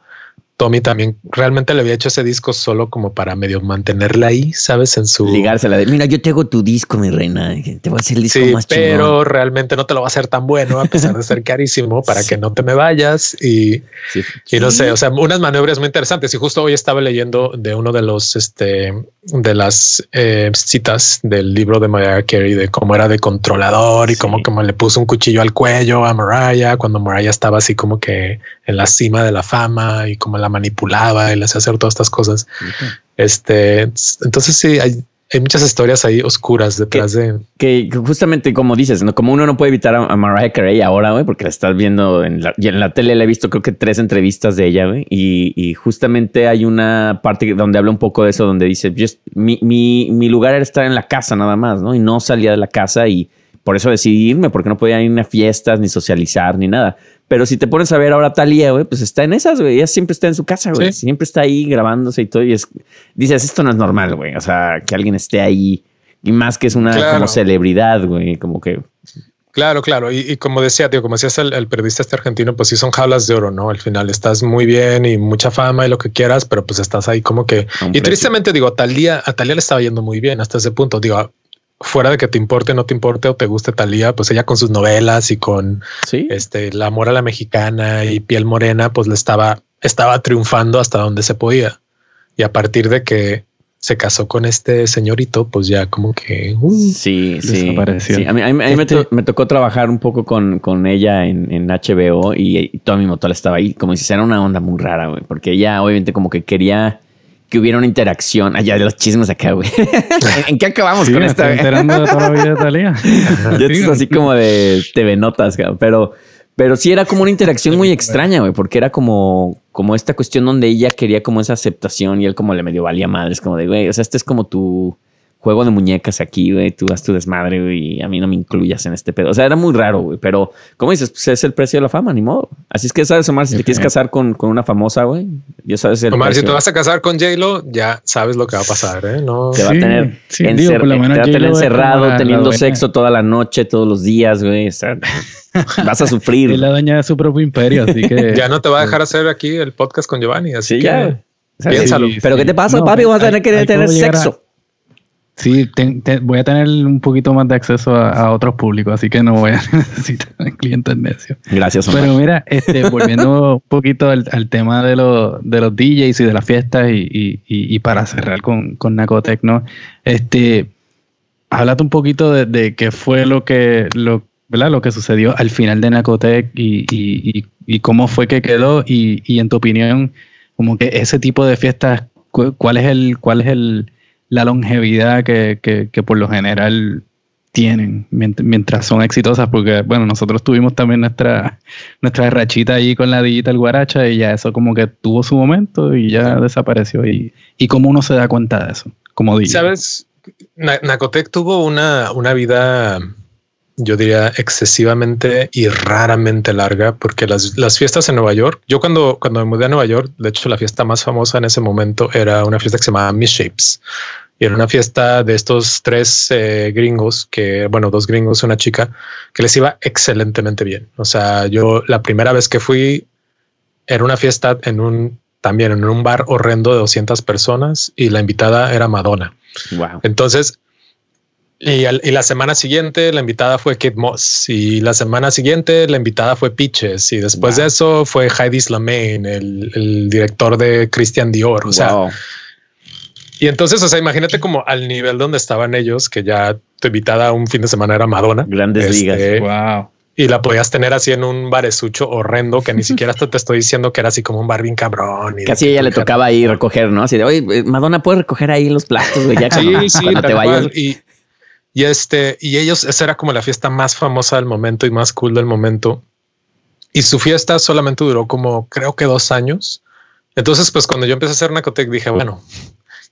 Tommy también realmente le había hecho ese disco solo como para medio mantenerla ahí, sabes, en su ligársela de mira, yo tengo tu disco, mi reina, te voy a hacer el disco sí, más pero chingón. realmente no te lo va a hacer tan bueno a pesar de ser carísimo para sí. que no te me vayas y, sí. y no sé, o sea, unas maniobras muy interesantes. Y justo hoy estaba leyendo de uno de los este de las eh, citas del libro de Mariah Carey de cómo era de controlador y cómo como le puso un cuchillo al cuello a Mariah cuando Mariah estaba así como que en la cima de la fama y como la manipulaba y le hacía hacer todas estas cosas. Uh -huh. Este, entonces sí, hay, hay muchas historias ahí oscuras detrás que, de. Que justamente como dices, ¿no? como uno no puede evitar a, a Mariah Carey ahora, güey, porque la estás viendo en la, y en la tele, le he visto creo que tres entrevistas de ella, güey, y, y, justamente hay una parte donde habla un poco de eso, donde dice, mi, mi, mi lugar era estar en la casa nada más, ¿no? Y no salía de la casa y por eso decidí irme, porque no podía ir a fiestas, ni socializar, ni nada. Pero si te pones a ver ahora Talía, güey, pues está en esas, güey. Ella siempre está en su casa, güey. ¿Sí? Siempre está ahí grabándose y todo. Y es, dices, esto no es normal, güey. O sea, que alguien esté ahí. Y más que es una claro. como celebridad, güey. Como que. Claro, claro. Y, y como decía, tío, como decías el, el, periodista este argentino, pues sí son jaulas de oro, ¿no? Al final estás muy bien y mucha fama y lo que quieras, pero pues estás ahí como que. Y tristemente, digo, a Talía, a Talía le estaba yendo muy bien hasta ese punto. Digo, fuera de que te importe, no te importe o te guste Talía, pues ella con sus novelas y con ¿Sí? este el amor a la mexicana y piel morena, pues le estaba, estaba triunfando hasta donde se podía. Y a partir de que se casó con este señorito, pues ya como que uh, sí, sí, sí. A mí, a mí me, to me, tocó trabajar un poco con, con ella en, en, HBO y, y Tommy Motola estaba ahí, como si era una onda muy rara, güey, porque ella obviamente como que quería que hubiera una interacción. Allá de los chismes acá, güey. ¿En qué acabamos sí, con esta? enterando de toda la vida de Talía. Yo sí, así como de TV Notas, pero, pero sí era como una interacción muy extraña, güey, porque era como, como esta cuestión donde ella quería como esa aceptación y él como le medio valía madres, como de, güey, o sea, este es como tu juego de muñecas aquí, güey, tú haz tu desmadre, güey, y a mí no me incluyas en este pedo. O sea, era muy raro, güey, pero como dices, pues es el precio de la fama, ni modo. Así es que sabes, Omar, si te quieres casar con, con una famosa, güey, ya sabes el Omar, precio. si te vas a casar con J-Lo, ya sabes lo que va a pasar, ¿eh? No. Te va a tener, sí, encer digo, te va a tener encerrado, teniendo sexo toda la noche, todos los días, güey. O sea, vas a sufrir. Es la dueña de su propio imperio, así que... ya no te va a dejar hacer aquí el podcast con Giovanni, así sí, que... Ya. O sea, piénsalo. Sí, pero ¿qué te pasa, no, papi? Vas a tener que tener sexo. Sí, te, te, voy a tener un poquito más de acceso a, a, otros públicos, así que no voy a necesitar clientes necios. Gracias, Omar. Pero mira, este, volviendo un poquito al, al, tema de, lo, de los DJs y de las fiestas y, y, y, y para cerrar con, con Nacotec, ¿no? Este, háblate un poquito de, qué fue lo que, lo, ¿verdad? lo que sucedió al final de Nacotec y, cómo fue que quedó y, en tu opinión, como que ese tipo de fiestas, ¿cuál es el, cuál es el, la longevidad que, que por lo general tienen mientras son exitosas, porque bueno, nosotros tuvimos también nuestra, nuestra rachita ahí con la digital guaracha y ya eso como que tuvo su momento y ya desapareció. Y, y cómo uno se da cuenta de eso, como digo. Sabes, Nacotec tuvo una, una vida, yo diría, excesivamente y raramente larga, porque las, las, fiestas en Nueva York, yo cuando, cuando me mudé a Nueva York, de hecho la fiesta más famosa en ese momento era una fiesta que se llamaba Misshapes y era una fiesta de estos tres eh, gringos, que bueno, dos gringos, una chica, que les iba excelentemente bien. O sea, yo la primera vez que fui era una fiesta en un también en un bar horrendo de 200 personas y la invitada era Madonna. Wow. Entonces, y, la semana siguiente la invitada fue Kate Moss y la semana siguiente la invitada fue Peaches y después de eso fue Heidi Slamain, el, el, director de Christian Dior. O sea, y entonces, o sea, imagínate como al nivel donde estaban ellos, que ya tu invitada un fin de semana era Madonna. Grandes este, ligas. Wow. Y la podías tener así en un baresucho horrendo que ni siquiera hasta te estoy diciendo que era así como un bar bien cabrón. Y Casi ella le tocaba ahí recoger, ¿no? Así de, oye, eh, Madonna puede recoger ahí los platos, güey, ya sí, sí, te vayas. Y, y este, y ellos, esa era como la fiesta más famosa del momento y más cool del momento. Y su fiesta solamente duró como creo que dos años. Entonces, pues cuando yo empecé a hacer Nacotec dije, bueno,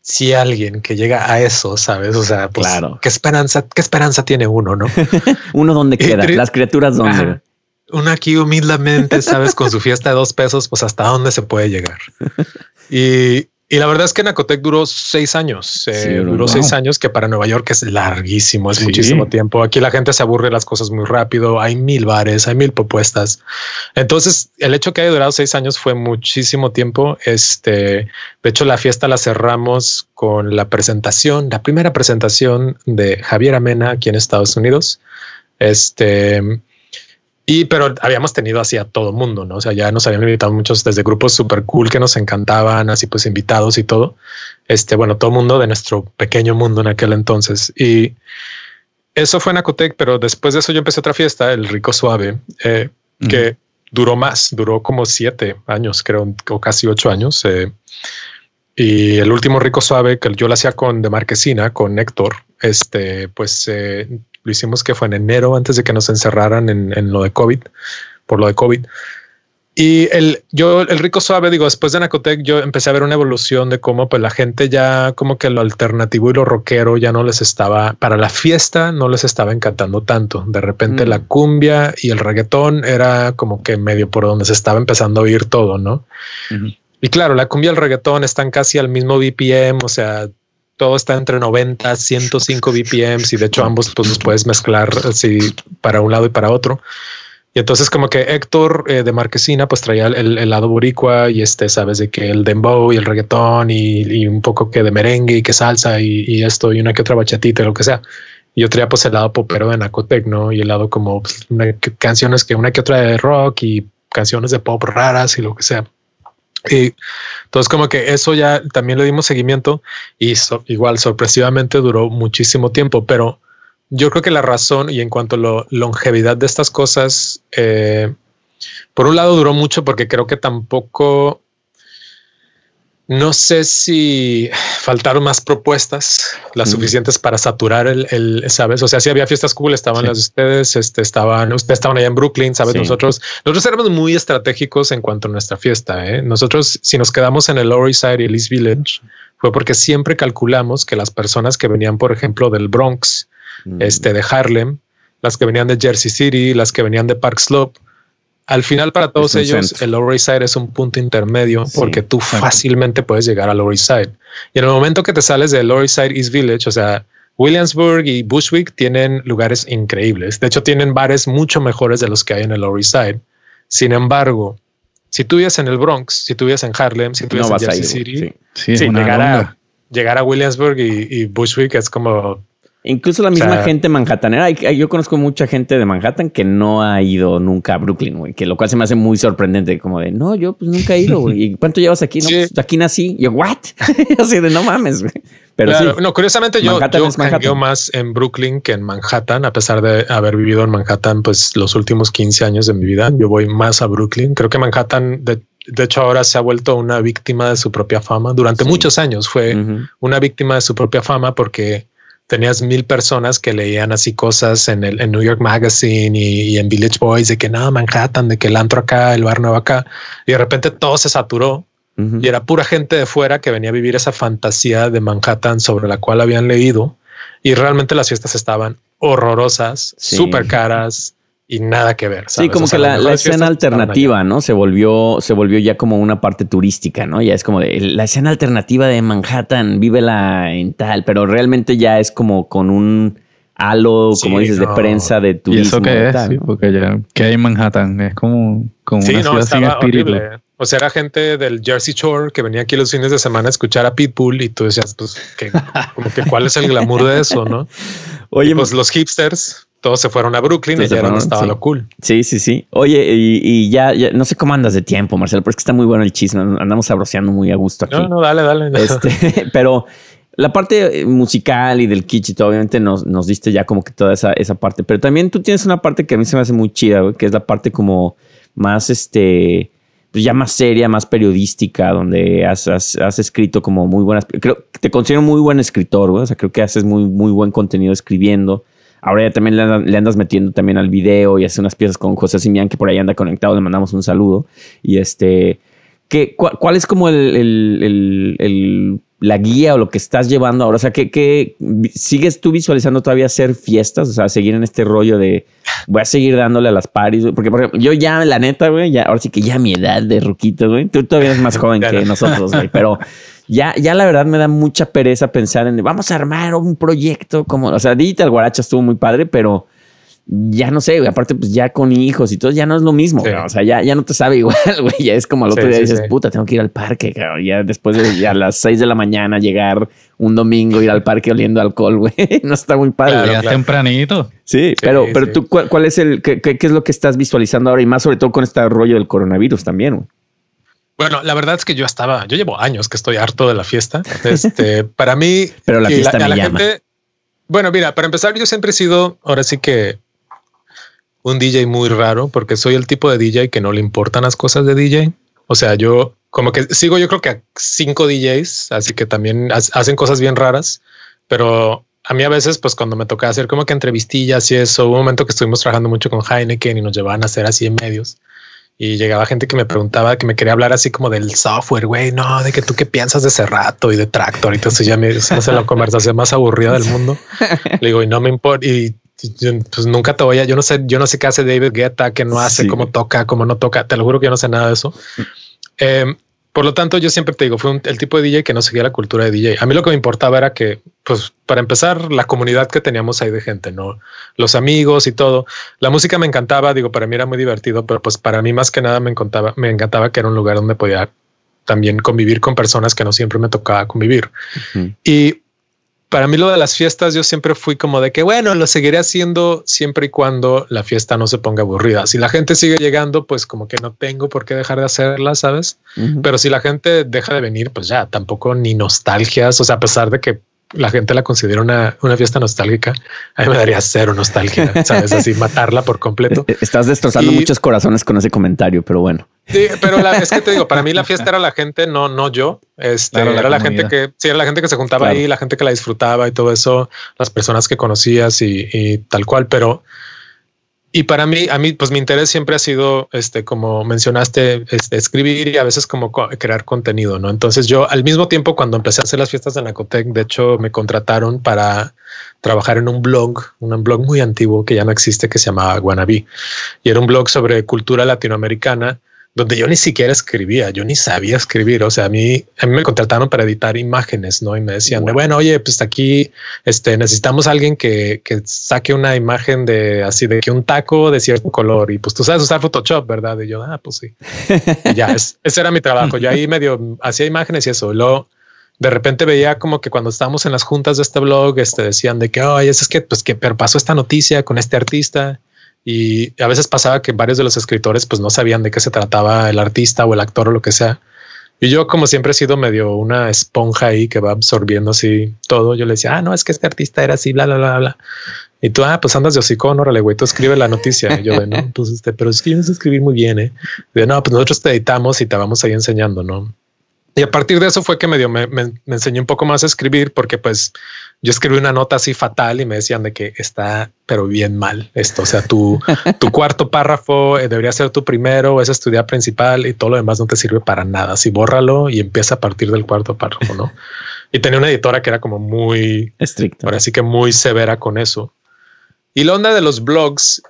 si alguien que llega a eso, sabes? O sea, pues, claro. qué esperanza, qué esperanza tiene uno, no? uno donde queda, las criaturas donde. Uno aquí humildemente, sabes, con su fiesta de dos pesos, pues hasta dónde se puede llegar. Y, y la verdad es que Nacotec duró seis años. Eh, duró seis años, que para Nueva York es larguísimo, es muchísimo tiempo. Aquí la gente se aburre las cosas muy rápido. Hay mil bares, hay mil propuestas. Entonces, el hecho que haya durado seis años fue muchísimo tiempo. Este, de hecho, la fiesta la cerramos con la presentación, la primera presentación de Javier Amena aquí en Estados Unidos. Este, y pero habíamos tenido así a todo mundo, ¿no? O sea, ya nos habían invitado muchos desde grupos súper cool que nos encantaban, así pues invitados y todo. Este, bueno, todo mundo de nuestro pequeño mundo en aquel entonces. Y eso fue en Acotec, pero después de eso yo empecé otra fiesta, el Rico Suave, eh, que duró más, duró como siete años, creo, o casi ocho años. Eh, y el último Rico Suave que yo lo hacía con de Marquesina, con Héctor, este, pues eh, lo hicimos que fue en enero antes de que nos encerraran en, lo de COVID, por lo de COVID. Y el, yo, el rico suave, digo, después de Nacotec, yo empecé a ver una evolución de cómo pues la gente ya como que lo alternativo y lo rockero ya no les estaba, para la fiesta no les estaba encantando tanto. De repente la mm. cumbia y el reggaetón era como que medio por donde se estaba empezando a oír todo, ¿no? Y claro, la cumbia y el reggaetón están casi al mismo BPM, o sea, todo está entre 90, 105 BPMs y de hecho ambos pues los puedes mezclar así para un lado y para otro. Y entonces como que Héctor eh, de Marquesina pues traía el, lado boricua y este, sabes, de que el dembow y el reggaetón y, un poco que de merengue y que salsa y, esto y una que otra bachatita y lo que sea. Y yo traía pues el lado popero de Nacotec, ¿no? Y el lado como pues, canciones que una que otra de rock y canciones de pop raras y lo que sea. Y entonces como que eso ya también le dimos seguimiento y igual sorpresivamente duró muchísimo tiempo, pero yo creo que la razón y en cuanto a la longevidad de estas cosas, eh, por un lado duró mucho porque creo que tampoco no sé si faltaron más propuestas, las suficientes para saturar el, el, sabes. O sea, si había fiestas cool, estaban las de ustedes, este, estaban, ustedes estaban allá en Brooklyn, sabes. Nosotros, nosotros éramos muy estratégicos en cuanto a nuestra fiesta. ¿eh? Nosotros, si nos quedamos en el Lower East Side y el East Village, fue porque siempre calculamos que las personas que venían, por ejemplo, del Bronx, mm. este, de Harlem, las que venían de Jersey City, las que venían de Park Slope, al final, para todos ellos, el Lower East Side es un punto intermedio porque tú fácilmente puedes llegar al Lower East Side. Y en el momento que te sales del Lower East Side East Village, o sea, Williamsburg y Bushwick tienen lugares increíbles. De hecho, tienen bares mucho mejores de los que hay en el Lower East Side. Sin embargo, si tú vives en el Bronx, si tú vives en Harlem, si tú vives en Jersey City, llegar, a, llegar, a, Williamsburg y Bushwick es como Incluso la misma gente manhattanera. Yo conozco mucha gente de Manhattan que no ha ido nunca a Brooklyn, güey. Que lo cual se me hace muy sorprendente. Como de, no, yo pues nunca he ido, güey. ¿Y cuánto llevas aquí? No, pues, aquí nací. yo, ¿what? Así de, no mames, güey. Pero sí, no, curiosamente yo, yo más en Brooklyn que en Manhattan, a pesar de haber vivido en Manhattan pues los últimos 15 años de mi vida. Yo voy más a Brooklyn. Creo que Manhattan, de, hecho, ahora se ha vuelto una víctima de su propia fama. Durante muchos años fue una víctima de su propia fama porque tenías mil personas que leían así cosas en el New York Magazine y, en Village Boys de que nada, Manhattan, de que el antro acá, el bar nuevo acá. Y de repente todo se saturó y era pura gente de fuera que venía a vivir esa fantasía de Manhattan sobre la cual habían leído. Y realmente las fiestas estaban horrorosas, súper caras y nada que ver. Sí, como que la, escena alternativa, ¿no? Se volvió, se volvió ya como una parte turística, ¿no? Ya es como de la escena alternativa de Manhattan, vívela en tal, pero realmente ya es como con un halo, como dices, de prensa, de turismo. ¿Y eso qué es? Sí, porque ya, ¿qué hay en Manhattan? Es como, como una ciudad sin espíritu. O sea, era gente del Jersey Shore que venía aquí los fines de semana a escuchar a Pitbull y tú decías, pues, que, como que cuál es el glamour de eso, ¿no? Oye, pues los hipsters, todos se fueron a Brooklyn y ya no estaba lo cool. Sí, sí, sí. Oye, y, ya, no sé cómo andas de tiempo, Marcelo, pero es que está muy bueno el chisme. Andamos abroceando muy a gusto aquí. No, no, dale, dale. Este, pero la parte musical y del kitsch, obviamente nos, nos diste ya como que toda esa, esa parte. Pero también tú tienes una parte que a mí se me hace muy chida, que es la parte como más este pues ya más seria, más periodística, donde has, has, escrito como muy buenas. Creo que te considero muy buen escritor, O sea, creo que haces muy, muy buen contenido escribiendo. Ahora ya también le, andas metiendo también al video y haces unas piezas con José Simián, que por ahí anda conectado, le mandamos un saludo. Y este, ¿qué, cuál, es como el la guía o lo que estás llevando ahora? O sea, ¿qué, sigues tú visualizando todavía hacer fiestas? O sea, seguir en este rollo de voy a seguir dándole a las paris. Porque, por ejemplo, yo ya, la neta, güey, ya, ahora sí que ya mi edad de ruquito, güey, tú todavía eres más joven que nosotros, güey, pero ya, ya la verdad me da mucha pereza pensar en vamos a armar un proyecto como, o sea, Digital Guaracha estuvo muy padre, pero ya no sé, aparte pues ya con hijos y todo, ya no es lo mismo, o sea, ya, ya no te sabe igual, güey, ya es como al otro día dices, puta, tengo que ir al parque, ya después de ya a las 6 de la mañana llegar un domingo, ir al parque oliendo alcohol, güey, no está muy padre. ya tempranito. Sí, pero, pero tú, ¿cuál, es el, qué, qué, es lo que estás visualizando ahora y más sobre todo con este rollo del coronavirus también, güey? Bueno, la verdad es que yo estaba, yo llevo años que estoy harto de la fiesta. Este, para mí, pero la fiesta me llama. Gente, bueno, mira, para empezar, yo siempre he sido, ahora sí que un DJ muy raro porque soy el tipo de DJ que no le importan las cosas de DJ. O sea, yo como que sigo yo creo que a cinco DJs, así que también hacen cosas bien raras, pero a mí a veces, pues cuando me toca hacer como que entrevistillas y eso, hubo un momento que estuvimos trabajando mucho con Heineken y nos llevaban a hacer así en medios. Y llegaba gente que me preguntaba, que me quería hablar así como del software, güey, no, de que tú qué piensas de ese rato y de tractor. Y entonces ya me hace la conversación más aburrida del mundo. Le digo, y no me importa. Y pues nunca te voy a, yo no sé, yo no sé qué hace David Guetta, qué no hace, cómo toca, cómo no toca. Te lo juro que yo no sé nada de eso. Em, por lo tanto, yo siempre te digo, fue el tipo de DJ que no seguía la cultura de DJ. A mí lo que me importaba era que, pues, para empezar, la comunidad que teníamos ahí de gente, no los amigos y todo. La música me encantaba, digo, para mí era muy divertido, pero pues para mí más que nada me encantaba, me encantaba que era un lugar donde podía también convivir con personas que no siempre me tocaba convivir. Y para mí lo de las fiestas, yo siempre fui como de que, bueno, lo seguiré haciendo siempre y cuando la fiesta no se ponga aburrida. Si la gente sigue llegando, pues como que no tengo por qué dejar de hacerla, ¿sabes? Pero si la gente deja de venir, pues ya tampoco ni nostalgias, o sea, a pesar de que la gente la considera una, una, fiesta nostálgica, a mí me daría cero nostalgia, ¿sabes? Así matarla por completo. E-, estás destrozando muchos corazones con ese comentario, pero bueno. Sí, pero es que te digo, para mí la fiesta era la gente, no, no yo. Este, era la, gente que, sí, era la gente que se juntaba ahí, la gente que la disfrutaba y todo eso, las personas que conocías y, y tal cual, pero y para mí, a mí, pues mi interés siempre ha sido, este, como mencionaste, este, escribir y a veces como crear contenido, ¿no? Entonces yo al mismo tiempo cuando empecé a hacer las fiestas de Nacotec, de hecho me contrataron para trabajar en un blog, un blog muy antiguo que ya no existe, que se llamaba Guanabí. Y era un blog sobre cultura latinoamericana donde yo ni siquiera escribía, yo ni sabía escribir. O sea, a mí, a mí me contrataron para editar imágenes, ¿no? Y me decían, bueno, oye, pues aquí este, necesitamos a alguien que, que, saque una imagen de así de que un taco de cierto color. Y pues tú sabes usar Photoshop, ¿verdad? Y yo, ah, pues sí. y ya, ese era mi trabajo. Yo ahí medio hacía imágenes y eso. luego de repente veía como que cuando estábamos en las juntas de este blog, este, decían de que, oye, es que, pues que pero pasó esta noticia con este artista y a veces pasaba que varios de los escritores pues no sabían de qué se trataba el artista o el actor o lo que sea. Y yo, como siempre he sido medio una esponja ahí que va absorbiendo así todo, yo le decía, ah, no, es que este artista era así, bla, bla, bla, bla. Y tú, ah, pues andas de hocicón, órale, güey, tú escribe la noticia. Y yo, de, no, pues este, pero es que yo no sé escribir muy bien, ¿eh? de, no, pues nosotros te editamos y te vamos ahí enseñando, ¿no? Y a partir de eso fue que me, me, me, enseñó un poco más a escribir porque pues yo escribí una nota así fatal y me decían de que está pero bien mal esto. O sea, tu, tu cuarto párrafo eh, debería ser tu primero, es estudiar principal y todo lo demás no te sirve para nada. Así bórralo y empieza a partir del cuarto párrafo, ¿no? y tenía una editora que era como muy estricta, ahora sí que muy severa con eso. Y la onda de los blogs,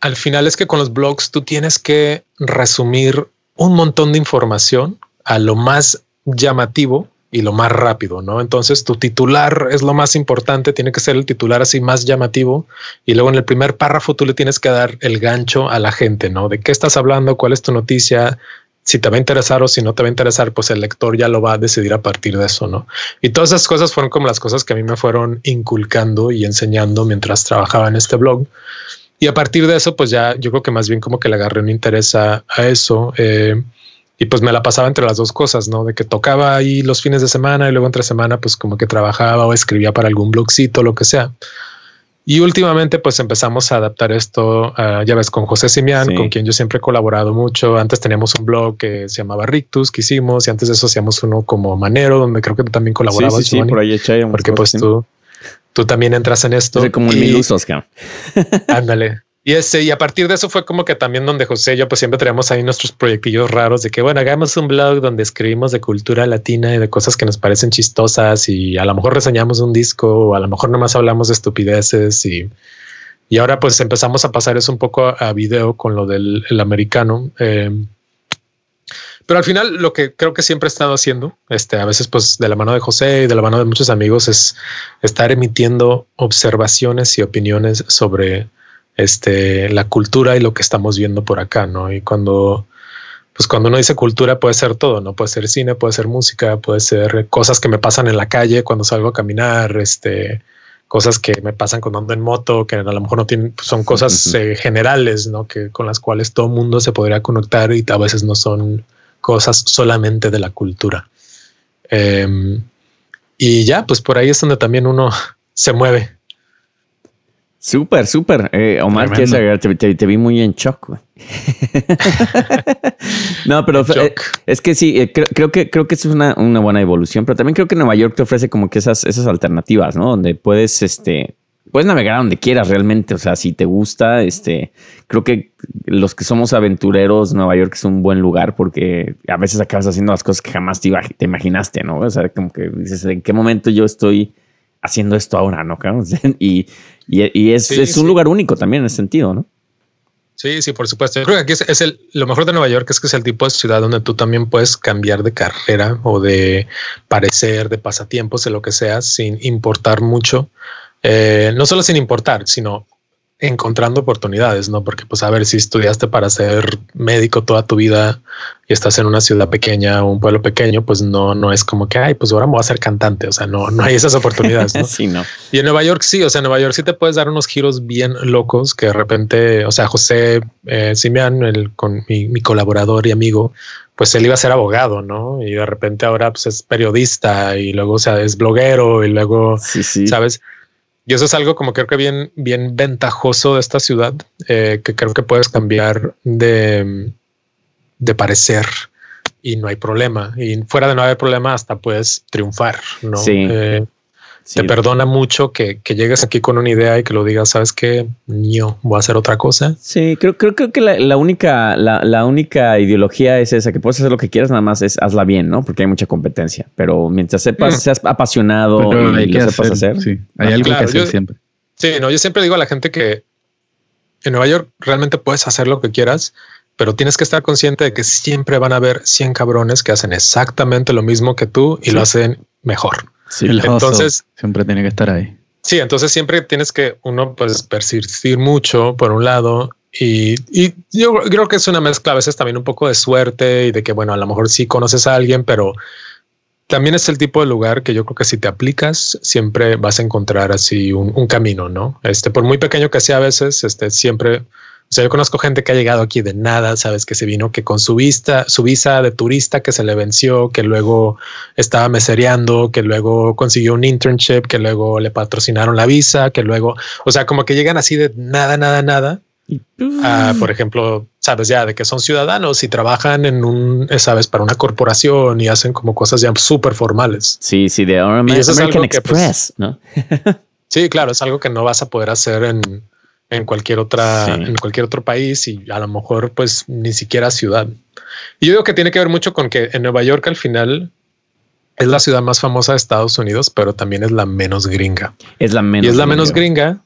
al final es que con los blogs tú tienes que resumir un montón de información a lo más llamativo y lo más rápido, ¿no? Entonces tu titular es lo más importante, tiene que ser el titular así más llamativo y luego en el primer párrafo tú le tienes que dar el gancho a la gente, ¿no? De qué estás hablando, cuál es tu noticia, si te va a interesar o si no te va a interesar, pues el lector ya lo va a decidir a partir de eso, ¿no? Y todas esas cosas fueron como las cosas que a mí me fueron inculcando y enseñando mientras trabajaba en este blog. Y a partir de eso, pues ya yo creo que más bien como que le agarré un interés a, eso. Eh, y pues me la pasaba entre las dos cosas, ¿no? De que tocaba ahí los fines de semana y luego entre semana pues como que trabajaba o escribía para algún blogcito, lo que sea. Y últimamente pues empezamos a adaptar esto, ya ves, con José Simián, con quien yo siempre he colaborado mucho. Antes teníamos un blog que se llamaba Rictus, que hicimos, y antes de eso hacíamos uno como Manero, donde creo que tú también colaborabas. Sí, sí, por ahí Porque pues tú, tú también entras en esto. como un mil usos, Ándale. Y ese, y a partir de eso fue como que también donde José y yo pues siempre traíamos ahí nuestros proyectillos raros de que bueno, hagamos un blog donde escribimos de cultura latina y de cosas que nos parecen chistosas y a lo mejor reseñamos un disco o a lo mejor nomás hablamos de estupideces y, y ahora pues empezamos a pasar eso un poco a, video con lo del americano. Eh, pero al final lo que creo que siempre he estado haciendo, este, a veces pues de la mano de José y de la mano de muchos amigos es estar emitiendo observaciones y opiniones sobre este, la cultura y lo que estamos viendo por acá, ¿no? Y cuando, pues cuando uno dice cultura puede ser todo, ¿no? Puede ser cine, puede ser música, puede ser cosas que me pasan en la calle cuando salgo a caminar, este, cosas que me pasan cuando ando en moto, que a lo mejor no tienen, pues, son cosas eh, generales, ¿no? Que con las cuales todo mundo se podría conectar y a veces no son cosas solamente de la cultura. Em, y ya, pues por ahí es donde también uno se mueve. Súper, súper. Eh, Omar, te, vi muy en shock. no, pero eh, es que sí, eh, creo, que creo que es una, buena evolución, pero también creo que Nueva York te ofrece como que esas, esas alternativas, ¿no? Donde puedes, este, puedes navegar donde quieras realmente. O sea, si te gusta, este, creo que los que somos aventureros, Nueva York es un buen lugar porque a veces acabas haciendo las cosas que jamás te, te imaginaste, ¿no? O sea, como que dices, ¿en qué momento yo estoy haciendo esto ahora, ¿no? Y, y, es, es, un lugar único también en ese sentido, ¿no? Sí, sí, por supuesto. Yo creo que aquí es, el, lo mejor de Nueva York es que es el tipo de ciudad donde tú también puedes cambiar de carrera o de parecer, de pasatiempos, de lo que sea, sin importar mucho. Eh, no solo sin importar, sino encontrando oportunidades, ¿no? Porque pues a ver si estudiaste para ser médico toda tu vida y estás en una ciudad pequeña o un pueblo pequeño, pues no, no es como que, ay, pues ahora me voy a ser cantante, o sea, no, no hay esas oportunidades, ¿no? sí, no. Y en Nueva York sí, o sea, en Nueva York sí te puedes dar unos giros bien locos que de repente, o sea, José eh, Simian, el, con mi, mi colaborador y amigo, pues él iba a ser abogado, ¿no? Y de repente ahora pues es periodista y luego, o sea, es bloguero y luego, sí, sí. ¿sabes? Y eso es algo como creo que bien, bien ventajoso de esta ciudad, eh, que creo que puedes cambiar de, de parecer y no hay problema. Y fuera de no haber problema, hasta puedes triunfar, ¿no? Sí. Eh, te perdona mucho que, llegues aquí con una idea y que lo digas, sabes que yo voy a hacer otra cosa. Sí, creo, creo, creo que la, única, la, única ideología es esa, que puedes hacer lo que quieras, nada más es hazla bien, ¿no? Porque hay mucha competencia. Pero mientras sepas, mm. seas apasionado y lo sepas hacer. Sí, hay algo que hacer siempre. Sí, no, yo siempre digo a la gente que en Nueva York realmente puedes hacer lo que quieras, pero tienes que estar consciente de que siempre van a haber 100 cabrones que hacen exactamente lo mismo que tú y lo hacen mejor. Sí, entonces siempre tiene que estar ahí. Sí, entonces siempre tienes que uno pues persistir mucho por un lado y, y, yo creo que es una mezcla a veces también un poco de suerte y de que bueno, a lo mejor sí conoces a alguien, pero también es el tipo de lugar que yo creo que si te aplicas siempre vas a encontrar así un, camino, ¿no? Este, por muy pequeño que sea a veces, este, siempre O sea, yo conozco gente que ha llegado aquí de nada, sabes, que se vino que con su vista, su visa de turista que se le venció, que luego estaba mesereando, que luego consiguió un internship, que luego le patrocinaron la visa, que luego, o sea, como que llegan así de nada, nada, nada. Ah, por ejemplo, sabes ya de que son ciudadanos y trabajan en un, sabes, para una corporación y hacen como cosas ya súper formales. Sí, sí, de American pues, Express, ¿no? sí, claro, es algo que no vas a poder hacer en, en cualquier otra, en cualquier otro país y a lo mejor pues ni siquiera ciudad. Y yo digo que tiene que ver mucho con que en Nueva York al final es la ciudad más famosa de Estados Unidos, pero también es la menos gringa. Es la menos. Y es la menos gringa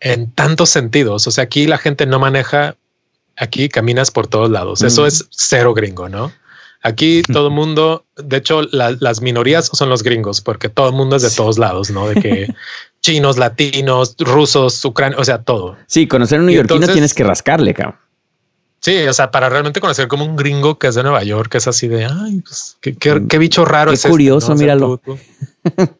en tantos sentidos. O sea, aquí la gente no maneja, aquí caminas por todos lados. Eso mm. es cero gringo, ¿no? Aquí todo el mundo, de hecho, las minorías son los gringos, porque todo el mundo es de todos lados, ¿no? De que chinos, latinos, rusos, ucranianos, o sea, todo. Sí, conocer un neoyorquino tienes que rascarle, cabrón. Sí, o sea, para realmente conocer como un gringo que es de Nueva York, que es así de, ay, pues, qué, bicho raro qué es. Este", curioso, míralo.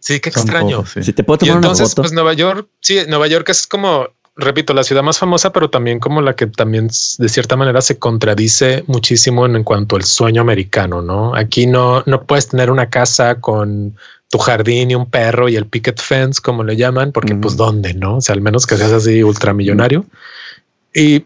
Sí, qué extraño. Si te puedo tomar y entonces, una pues Nueva York, sí, Nueva York es como, repito, la ciudad más famosa, pero también como la que también de cierta manera se contradice muchísimo en, cuanto al sueño americano, ¿no? Aquí no, no puedes tener una casa con tu jardín y un perro y el picket fence, como le llaman, porque pues dónde, ¿no? O sea, al menos que seas así ultramillonario. Y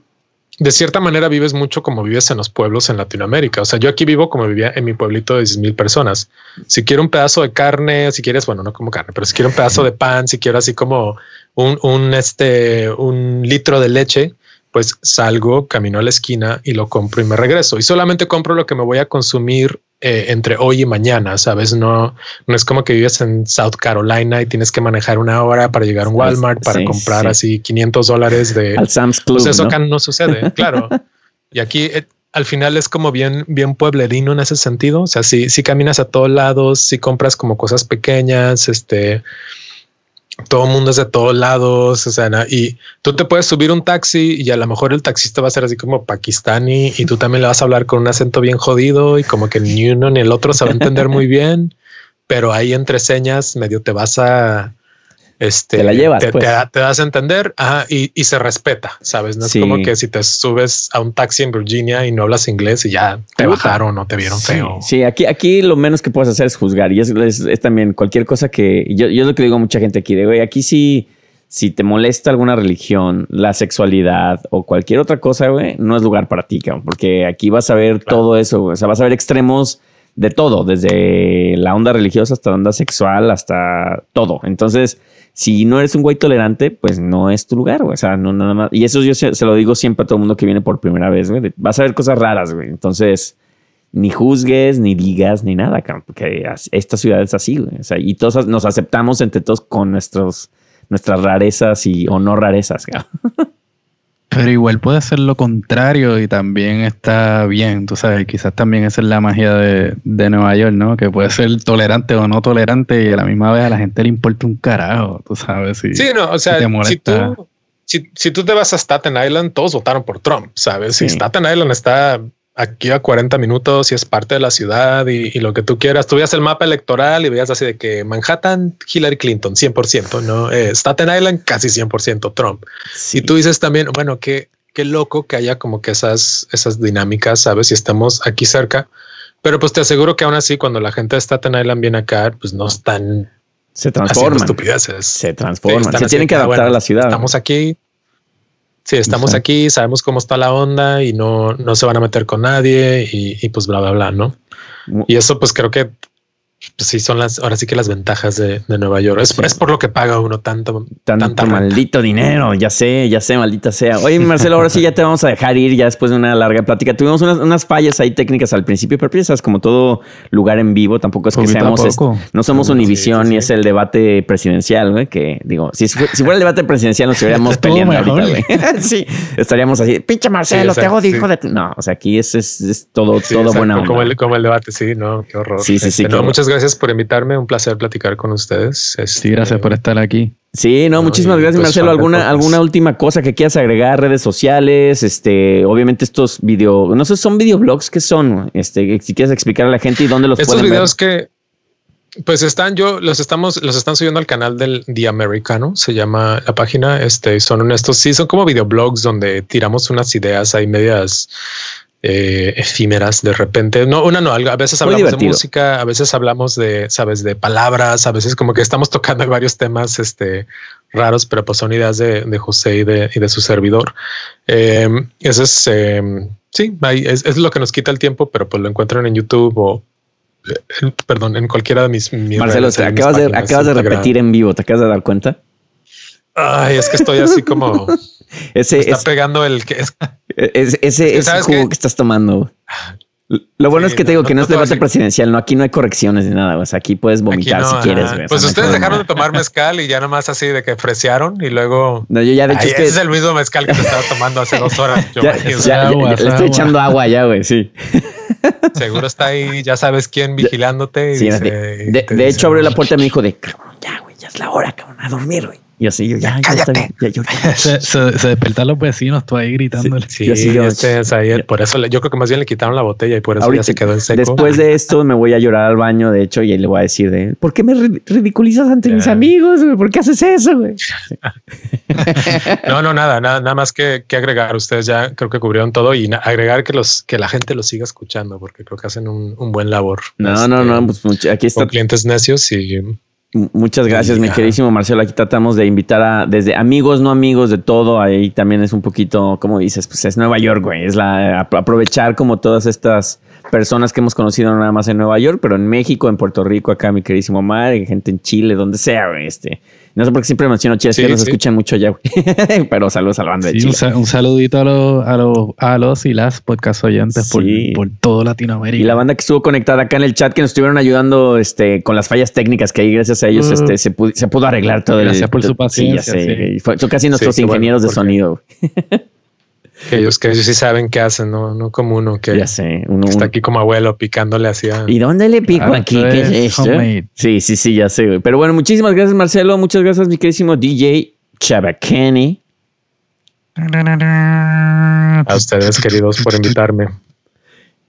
de cierta manera vives mucho como vives en los pueblos en Latinoamérica. O sea, yo aquí vivo como vivía en mi pueblito de 10 mil personas. Si quiero un pedazo de carne, si quieres, bueno, no como carne, pero si quiero un pedazo de pan, si quiero así como un, un, este, un litro de leche, pues salgo, camino a la esquina y lo compro y me regreso. Y solamente compro lo que me voy a consumir eh, entre hoy y mañana, ¿sabes? No, no es como que vives en South Carolina y tienes que manejar una hora para llegar a un Walmart para comprar así 500 dólares de... Al Sam's Club, pues eso acá no sucede, claro. Y aquí eh, al final es como bien, bien pueblerino en ese sentido. O sea, si, si caminas a todos lados, si compras como cosas pequeñas, este todo el mundo es de todos lados, o sea, y tú te puedes subir un taxi y a lo mejor el taxista va a ser así como pakistani y tú también le vas a hablar con un acento bien jodido y como que ni uno ni el otro se va a entender muy bien, pero ahí entre señas medio te vas a, este, te la llevas, te, pues. te, das a entender y, se respeta, sabes? No es como que si te subes a un taxi en Virginia y no hablas inglés y ya te bajaron o te vieron feo. Sí, aquí, aquí lo menos que puedes hacer es juzgar y es, también cualquier cosa que yo, yo es lo que digo a mucha gente aquí de güey, aquí sí. Si te molesta alguna religión, la sexualidad o cualquier otra cosa, güey, no es lugar para ti, porque aquí vas a ver todo eso, o sea, vas a ver extremos de todo, desde la onda religiosa hasta la onda sexual, hasta todo. Entonces, si no eres un güey tolerante, pues no es tu lugar, güey. O sea, no nada más. Y eso yo se, lo digo siempre a todo el mundo que viene por primera vez, güey. Vas a ver cosas raras, güey. Entonces, ni juzgues, ni digas, ni nada, porque esta ciudad es así, güey. O sea, y todos nos aceptamos entre todos con nuestros, nuestras rarezas y o no rarezas, güey. Pero igual puede ser lo contrario y también está bien, tú sabes, quizás también esa es la magia de, Nueva York, ¿no? Que puede ser tolerante o no tolerante y a la misma vez a la gente le importa un carajo, tú sabes. sí, no, o sea, si, tú, si, tú te vas a Staten Island, todos votaron por Trump, ¿sabes? Si Staten Island está aquí a 40 minutos y es parte de la ciudad y, lo que tú quieras. Tú veías el mapa electoral y veías así de que Manhattan, Hillary Clinton, 100%, ¿no? Eh, Staten Island, casi 100% Trump. Y tú dices también, bueno, qué, qué loco que haya como que esas, esas dinámicas, ¿sabes? Si estamos aquí cerca. Pero pues te aseguro que aún así, cuando la gente de Staten Island viene acá, pues no están... Se transforman. Estupideces. Se transforman. Se tienen que adaptar a la ciudad. Estamos aquí, Sí, estamos aquí, sabemos cómo está la onda y no, no se van a meter con nadie y, y pues bla, bla, bla, ¿no? Y eso pues creo que pues sí, son las, ahora sí que las ventajas de, Nueva York. Es, es, por lo que paga uno tanto, tanto maldito dinero. Ya sé, ya sé, maldita sea. Oye, Marcelo, ahora sí ya te vamos a dejar ir ya después de una larga plática. Tuvimos unas, fallas ahí técnicas al principio, pero piensas como todo lugar en vivo, tampoco es que seamos, no somos Univisión ni es el debate presidencial, güey, que digo, si, si, fuera el debate presidencial nos estaríamos peleando ahorita, güey. sí, estaríamos así, pinche Marcelo, te hago hijo de... No, o sea, aquí es, es, todo, todo buena onda. Como el, como el debate, sí, no, qué horror. Sí, sí, sí. Este, muchas gracias gracias por invitarme. Un placer platicar con ustedes. sí, gracias por estar aquí. Sí, no, muchísimas gracias, pues, Marcelo. ¿Alguna, ¿Alguna última cosa que quieras agregar? Redes sociales, este, obviamente estos video, no sé, son videoblogs que son, este, si quieres explicar a la gente y dónde los estos pueden videos que pues están, yo los estamos, los están subiendo al canal del The Americano, se llama la página. Este son estos, sí, son como videoblogs donde tiramos unas ideas ahí medias eh, efímeras de repente. No, una no, a veces hablamos de música, a veces hablamos de, sabes, de palabras, a veces como que estamos tocando varios temas este, raros, pero pues son ideas de, José y de, y de, su servidor. Eh, eso es, eh, sí, es, lo que nos quita el tiempo, pero pues lo encuentran en YouTube o, perdón, en cualquiera de mis... Marcelo, acabas, de, acabas de repetir en vivo, ¿te acabas de dar cuenta? Ay, es que estoy así como... ese, está pegando el que es... Ese, ese jugo que estás tomando. Lo bueno es que te digo que no, es debate presidencial, no, aquí no hay correcciones ni nada, o sea, aquí puedes vomitar si quieres. pues ustedes dejaron de tomar mezcal y ya nomás así de que ofrecieron y luego. No, yo ya de hecho. Ese es el mismo mezcal que te estaba tomando hace dos horas. ya, le estoy echando agua ya, güey, sí. Seguro está ahí, ya sabes quién vigilándote. Y de, hecho, abrió la puerta y me dijo de, ya, güey, ya es la hora, cabrón, a dormir, güey. Y así yo, ya, cállate. Ya, se, se, despertan los vecinos, tú ahí gritándole. Sí, por eso yo creo que más bien le quitaron la botella y por eso ya se quedó en seco. Después de esto me voy a llorar al baño, de hecho, y le voy a decir de, ¿por qué me ridiculizas ante mis amigos? ¿Por qué haces eso, güey? no, no, nada, nada, nada más que, que, agregar. Ustedes ya creo que cubrieron todo y agregar que los que la gente los siga escuchando porque creo que hacen un, un buen labor. No, no, no, este, pues aquí está. Con clientes necios y Muchas gracias, mi queridísimo Marcelo. Aquí tratamos de invitar a desde amigos, no amigos, de todo. Ahí también es un poquito, como dices, pues es Nueva York, güey. Es la aprovechar como todas estas personas que hemos conocido nada más en Nueva York, pero en México, en Puerto Rico, acá mi queridísimo Mar, gente en Chile, donde sea, güey. Este, no sé por qué siempre menciono Chile, es que nos escuchan mucho ya, güey. pero saludos al bando de Chile. Un, saludito a los, a, los, a los y las podcast oyentes por, por, todo Latinoamérica. Y la banda que estuvo conectada acá en el chat, que nos estuvieron ayudando este, con las fallas técnicas, que ahí gracias a ellos uh. este, se, pudo, se pudo arreglar todo. Gracias por su paciencia. Sí, son casi nuestros ingenieros de sonido. Que ellos que ellos sí saben qué hacen, no, no como uno que está aquí como abuelo picándole hacia. ¿Y dónde le pico aquí? ¿Qué es esto? Sí, sí, sí, ya sé. Pero bueno, muchísimas gracias, Marcelo. Muchas gracias, mi queridísimo DJ Chabacani. A ustedes, queridos, por invitarme.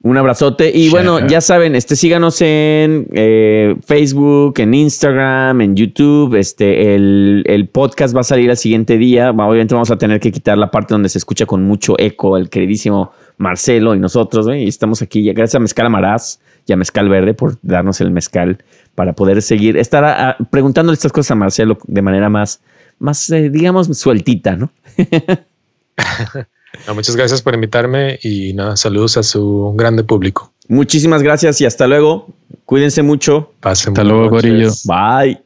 Un abrazote. Y bueno, ya saben, este, síganos en eh, Facebook, en Instagram, en YouTube. Este, el, podcast va a salir al siguiente día. Obviamente vamos a tener que quitar la parte donde se escucha con mucho eco el queridísimo Marcelo y nosotros. Y estamos aquí. Gracias a Mezcal Amaraz y a Mezcal Verde por darnos el mezcal para poder seguir. Estar ah, preguntándole estas cosas a Marcelo de manera más, más eh, digamos, sueltita, ¿no? muchas gracias por invitarme y nada, saludos a su grande público. Muchísimas gracias y hasta luego. Cuídense mucho. Pasen hasta luego, Corillo. Bye.